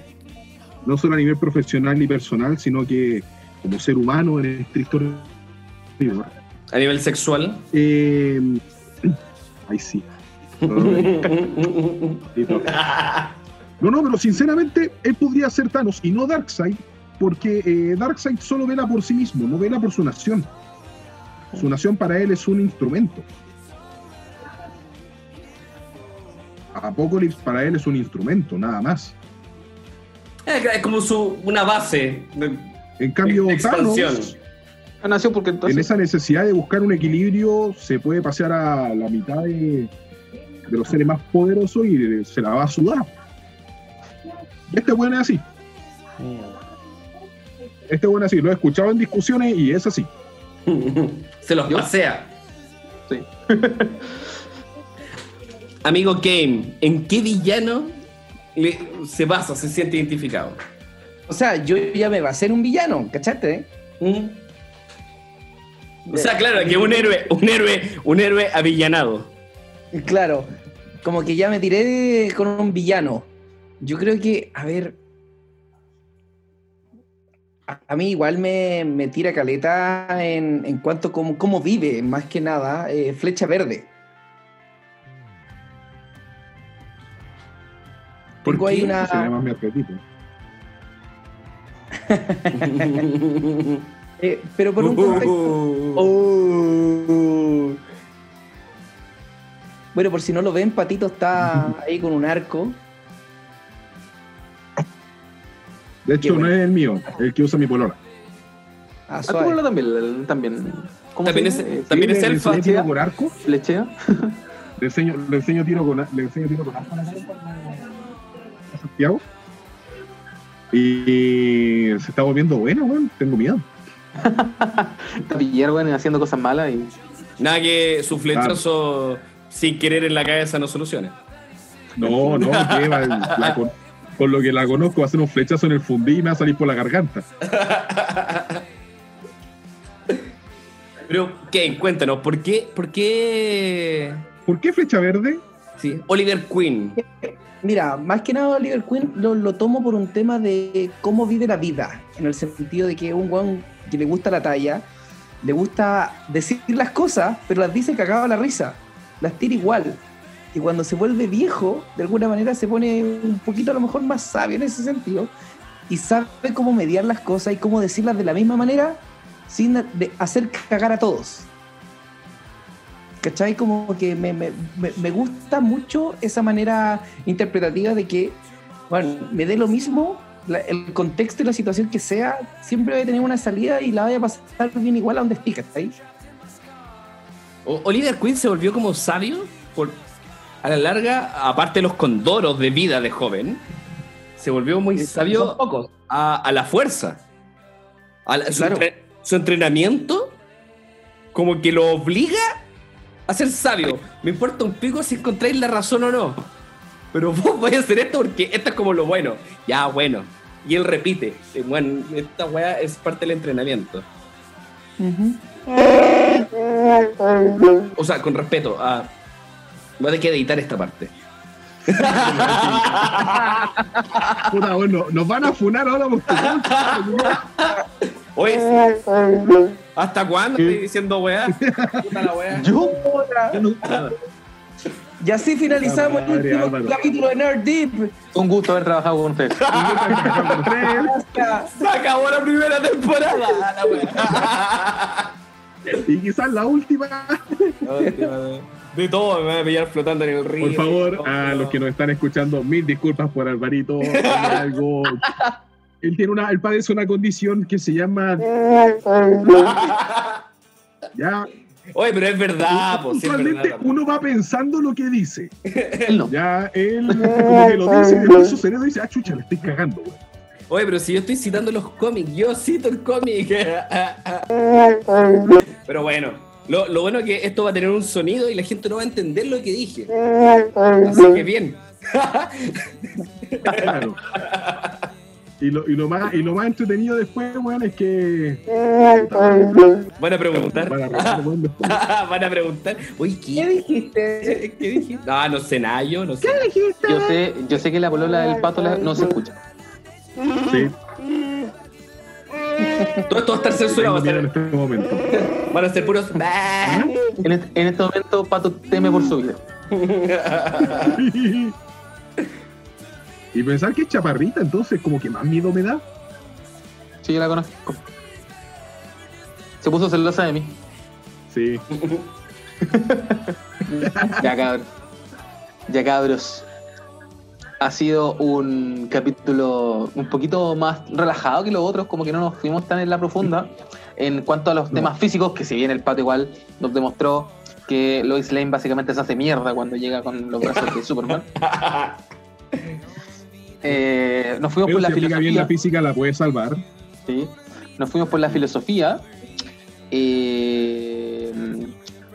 no solo a nivel profesional y personal, sino que como ser humano en estricto rigor. A nivel sexual. Eh, ay, sí. No, no, pero sinceramente, él podría ser Thanos y no Darkseid, porque eh, Darkseid solo vela por sí mismo, no vela por su nación. Su nación para él es un instrumento. Apocalypse para él es un instrumento, nada más. Es como su, una base de, En cambio, de. Thanos, Nació porque en esa necesidad de buscar un equilibrio, se puede pasear a la mitad de, de los seres más poderosos y se la va a sudar. Este bueno es así. Este bueno es así. Lo he escuchado en discusiones y es así. Se los ¿Yo? pasea. Sí. Amigo Game, ¿en qué villano le- se basa, se siente identificado? O sea, yo ya me va a ser un villano, ¿cachaste? ¿Mm? O sea, claro, que un héroe, un héroe, un héroe avillanado. Claro, como que ya me tiré de- con un villano. Yo creo que, a ver. A, a mí igual me, me tira caleta en, en cuanto a cómo, cómo vive, más que nada, eh, Flecha Verde. ¿Por Tengo ahí qué? una- mi arquetipo. Eh, pero por un contexto. Oh. Bueno, por si no lo ven, Patito está ahí con un arco. De hecho, bueno. no es el mío, el que usa mi polora. Ah, Ah, hablas también, también. ¿Cómo También es-? Eh, También Sí, es le tiro con arco. Flechea. Le enseño, le enseño tiro con, le enseño tiro con arco a Santiago. Y se está volviendo buena, weón. Tengo miedo. Tapiller, weón, haciendo cosas malas y. Nada que su flechazo sin querer en la cabeza no solucione. No, no, que va, la con, con lo que la conozco, va a hacer un flechazo en el fundí y me va a salir por la garganta. Pero, Kane, cuéntanos, ¿por qué, por qué ¿Por qué flecha verde? sí, Oliver Queen? Mira, más que nada Oliver Queen lo, lo tomo por un tema de cómo vive la vida, en el sentido de que es un guan que le gusta la talla, le gusta decir las cosas, pero las dice cagado a la risa, las tira igual. Y cuando se vuelve viejo, de alguna manera se pone un poquito a lo mejor más sabio en ese sentido, y sabe cómo mediar las cosas y cómo decirlas de la misma manera sin de- hacer cagar a todos. ¿Cachai? Como que me, me- me- gusta mucho esa manera interpretativa de que, bueno, me dé lo mismo, la- el contexto y la situación que sea, siempre voy a tener una salida y la voy a pasar bien igual a donde esté, ¿cachai? O- Oliver Queen se volvió como sabio por, a la larga, aparte de los condoros de vida de joven, se volvió muy sabio a, a la fuerza. A la- su, Claro. entre- su entrenamiento como que lo obliga a ser sabio. Me importa un pico si encontráis la razón o no. Pero vos vais a hacer esto porque esto es como lo bueno. Ya, bueno. Y él repite. eh, Bueno, esta weá es parte del entrenamiento. O sea, con respeto. a voy a tener que editar esta parte. Puta, bueno, nos van a funar ahora. Oye, ¿hasta cuándo estoy diciendo weá? Puta la weá. ¿Yo? Y así finalizamos el último Álvaro. capítulo de Nerd Deep. Un gusto haber trabajado con ustedes. Se acabó la primera temporada. La weá. Y quizás la última. De todo me voy a pillar flotando en el río. Por favor, a los que nos están escuchando, mil disculpas por Alvarito. algo. Él tiene una, él padece una condición que se llama. Ya, Oye, pero es verdad, pues, uno va pensando lo que dice. Él no. Ya, él como que lo dice y después su cerebro dice, ah, chucha, le estoy cagando, güey. Oye, pero si yo estoy citando los cómics, yo cito el cómic. Pero bueno, lo, lo bueno es que esto va a tener un sonido y la gente no va a entender lo que dije. Así que bien. Claro. Y lo, y, lo más, y lo más entretenido después, weón, es que. Van a preguntar. Van a. Van preguntar. Uy, ¿Qué ¿qué? dijiste? ¿Qué dije? No, no sé nada, yo no sé. Yo sé, yo sé que la polola del pato la- no se escucha. Sí, Todo esto va a estar censurado. Va a en este momento. van a ser puros. bah. En este, en este momento, Pato teme por su vida. y pensar que es chaparrita, entonces, como que más miedo me da. Sí, yo la conozco. Se puso celosa de mí. Sí. Ya cabros. Ya cabros. Ha sido un capítulo un poquito más relajado que los otros, como que no nos fuimos tan en la profunda en cuanto a los No. temas físicos, que si bien el pato igual nos demostró que Lois Lane básicamente se hace mierda cuando llega con los brazos de Superman. Eh, nos fuimos Pero por la si aplica bien filosofía. la física, la puede salvar. Sí. Nos fuimos por la filosofía. Eh,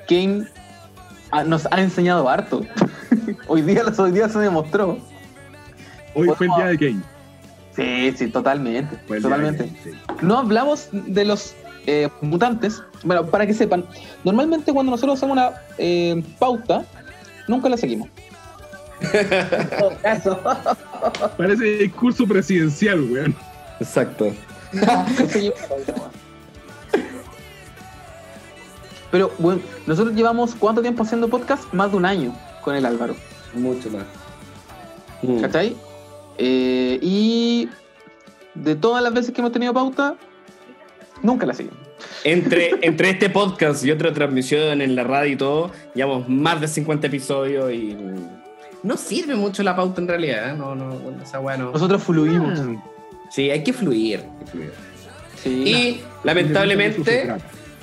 Kane nos ha enseñado harto. hoy, día, hoy día se demostró. Hoy fue el día de Kane. Sí, sí, totalmente. Totalmente. Kane, sí. No hablamos de los eh, mutantes. Bueno, para que sepan, normalmente cuando nosotros hacemos una eh, pauta, nunca la seguimos. En todo caso. Parece discurso presidencial, weón. Exacto. Pero bueno, nosotros llevamos cuánto tiempo haciendo podcast? Más de un año con el Álvaro. Mucho más. Mm. ¿Cachai? Eh, y de todas las veces que hemos tenido pauta, nunca la seguimos. Entre, entre este podcast y otra transmisión en la radio y todo, llevamos más de 50 episodios y no sirve mucho la pauta en realidad. ¿eh? No, no, bueno, esa weá no. Nosotros fluimos. Sí, hay que fluir. hay que fluir. Sí, Y lamentablemente,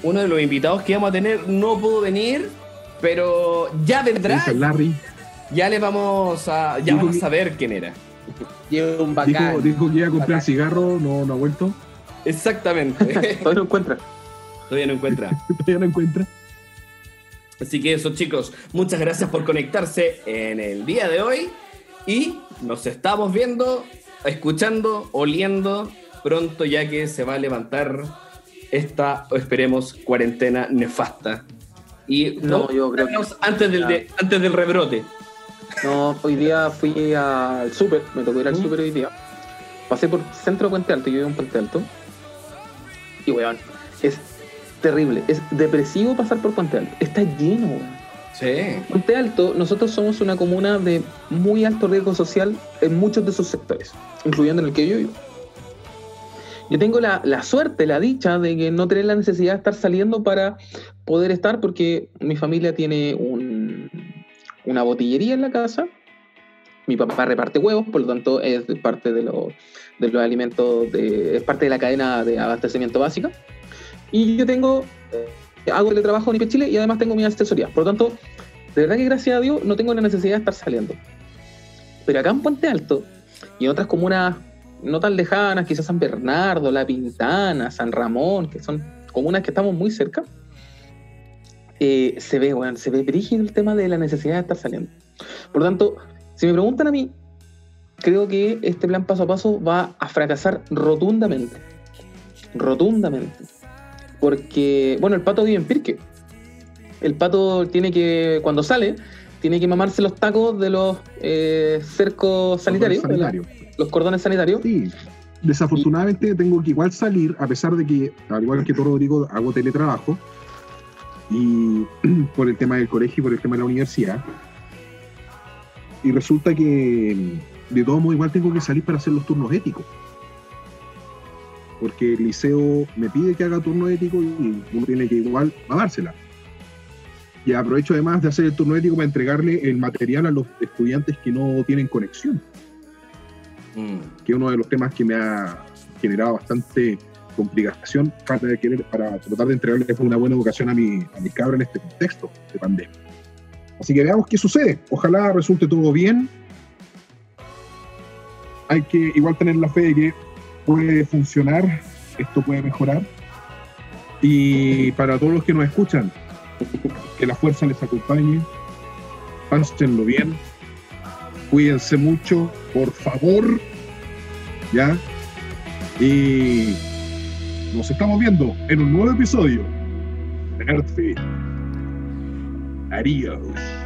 uno de los invitados que íbamos a tener no pudo venir, pero ya vendrá. Larry Ya le vamos a. Ya vamos a saber quién era. Llevo un dijo, bacán. dijo que iba a comprar Bacán. cigarro, no, no ha vuelto. Exactamente. todavía no encuentra. Todavía no encuentra. Todavía no encuentra. Así que eso, chicos, muchas gracias por conectarse en el día de hoy. Y nos estamos viendo, escuchando, oliendo pronto, ya que se va a levantar esta, o esperemos, cuarentena nefasta. Y No, yo creo que- antes del, de- antes del rebrote. No, hoy día fui al súper, me tocó ir al ¿Mm? súper hoy día. Pasé por centro de Puente Alto, yo vivo en Puente Alto. Y weón, es terrible, es depresivo pasar por Puente Alto. Está lleno, weón. Sí. Puente Alto, nosotros somos una comuna de muy alto riesgo social en muchos de sus sectores, incluyendo en el que yo vivo. Yo tengo la, la suerte, la dicha de que no tener la necesidad de estar saliendo para poder estar, porque mi familia tiene un- una botillería en la casa. Mi papá reparte huevos, por lo tanto es parte de, de los alimentos, es parte de la cadena de abastecimiento básica. Y yo tengo eh, hago teletrabajo en IP Chile y además tengo mi asesoría. Por lo tanto, de verdad que gracias a Dios no tengo la necesidad de estar saliendo. Pero acá en Puente Alto y en otras comunas no tan lejanas, quizás San Bernardo, La Pintana, San Ramón, que son comunas que estamos muy cerca, eh, se ve, weón, se ve brígido el tema de la necesidad de estar saliendo. Por lo tanto, si me preguntan a mí, creo que este plan paso a paso va a fracasar rotundamente. Rotundamente. Porque, bueno, el pato vive en Pirque. El pato tiene que, cuando sale, tiene que mamarse los tacos de los eh, cercos sanitarios, Sanitario. los cordones sanitarios. Sí. Desafortunadamente tengo que igual salir, a pesar de que, al igual que tú, Rodrigo, hago teletrabajo. Y por el tema del colegio y por el tema de la universidad. Y resulta que, de todos modos, igual tengo que salir para hacer los turnos éticos. Porque el liceo me pide que haga turno ético y uno tiene que igual mamársela. Y aprovecho además de hacer el turno ético para entregarle el material a los estudiantes que no tienen conexión Mm. que es uno de los temas que me ha generado bastante complicación, falta de querer, para tratar de entregarles pues, una buena educación a mi, a mi cabra en este contexto de pandemia. Así que veamos qué sucede. Ojalá resulte todo bien. Hay que igual tener la fe de que puede funcionar, esto puede mejorar. Y para todos los que nos escuchan, que la fuerza les acompañe, pásenlo bien, cuídense mucho, por favor, ¿ya? Y nos estamos viendo en un nuevo episodio. Nerdfeed. Adiós.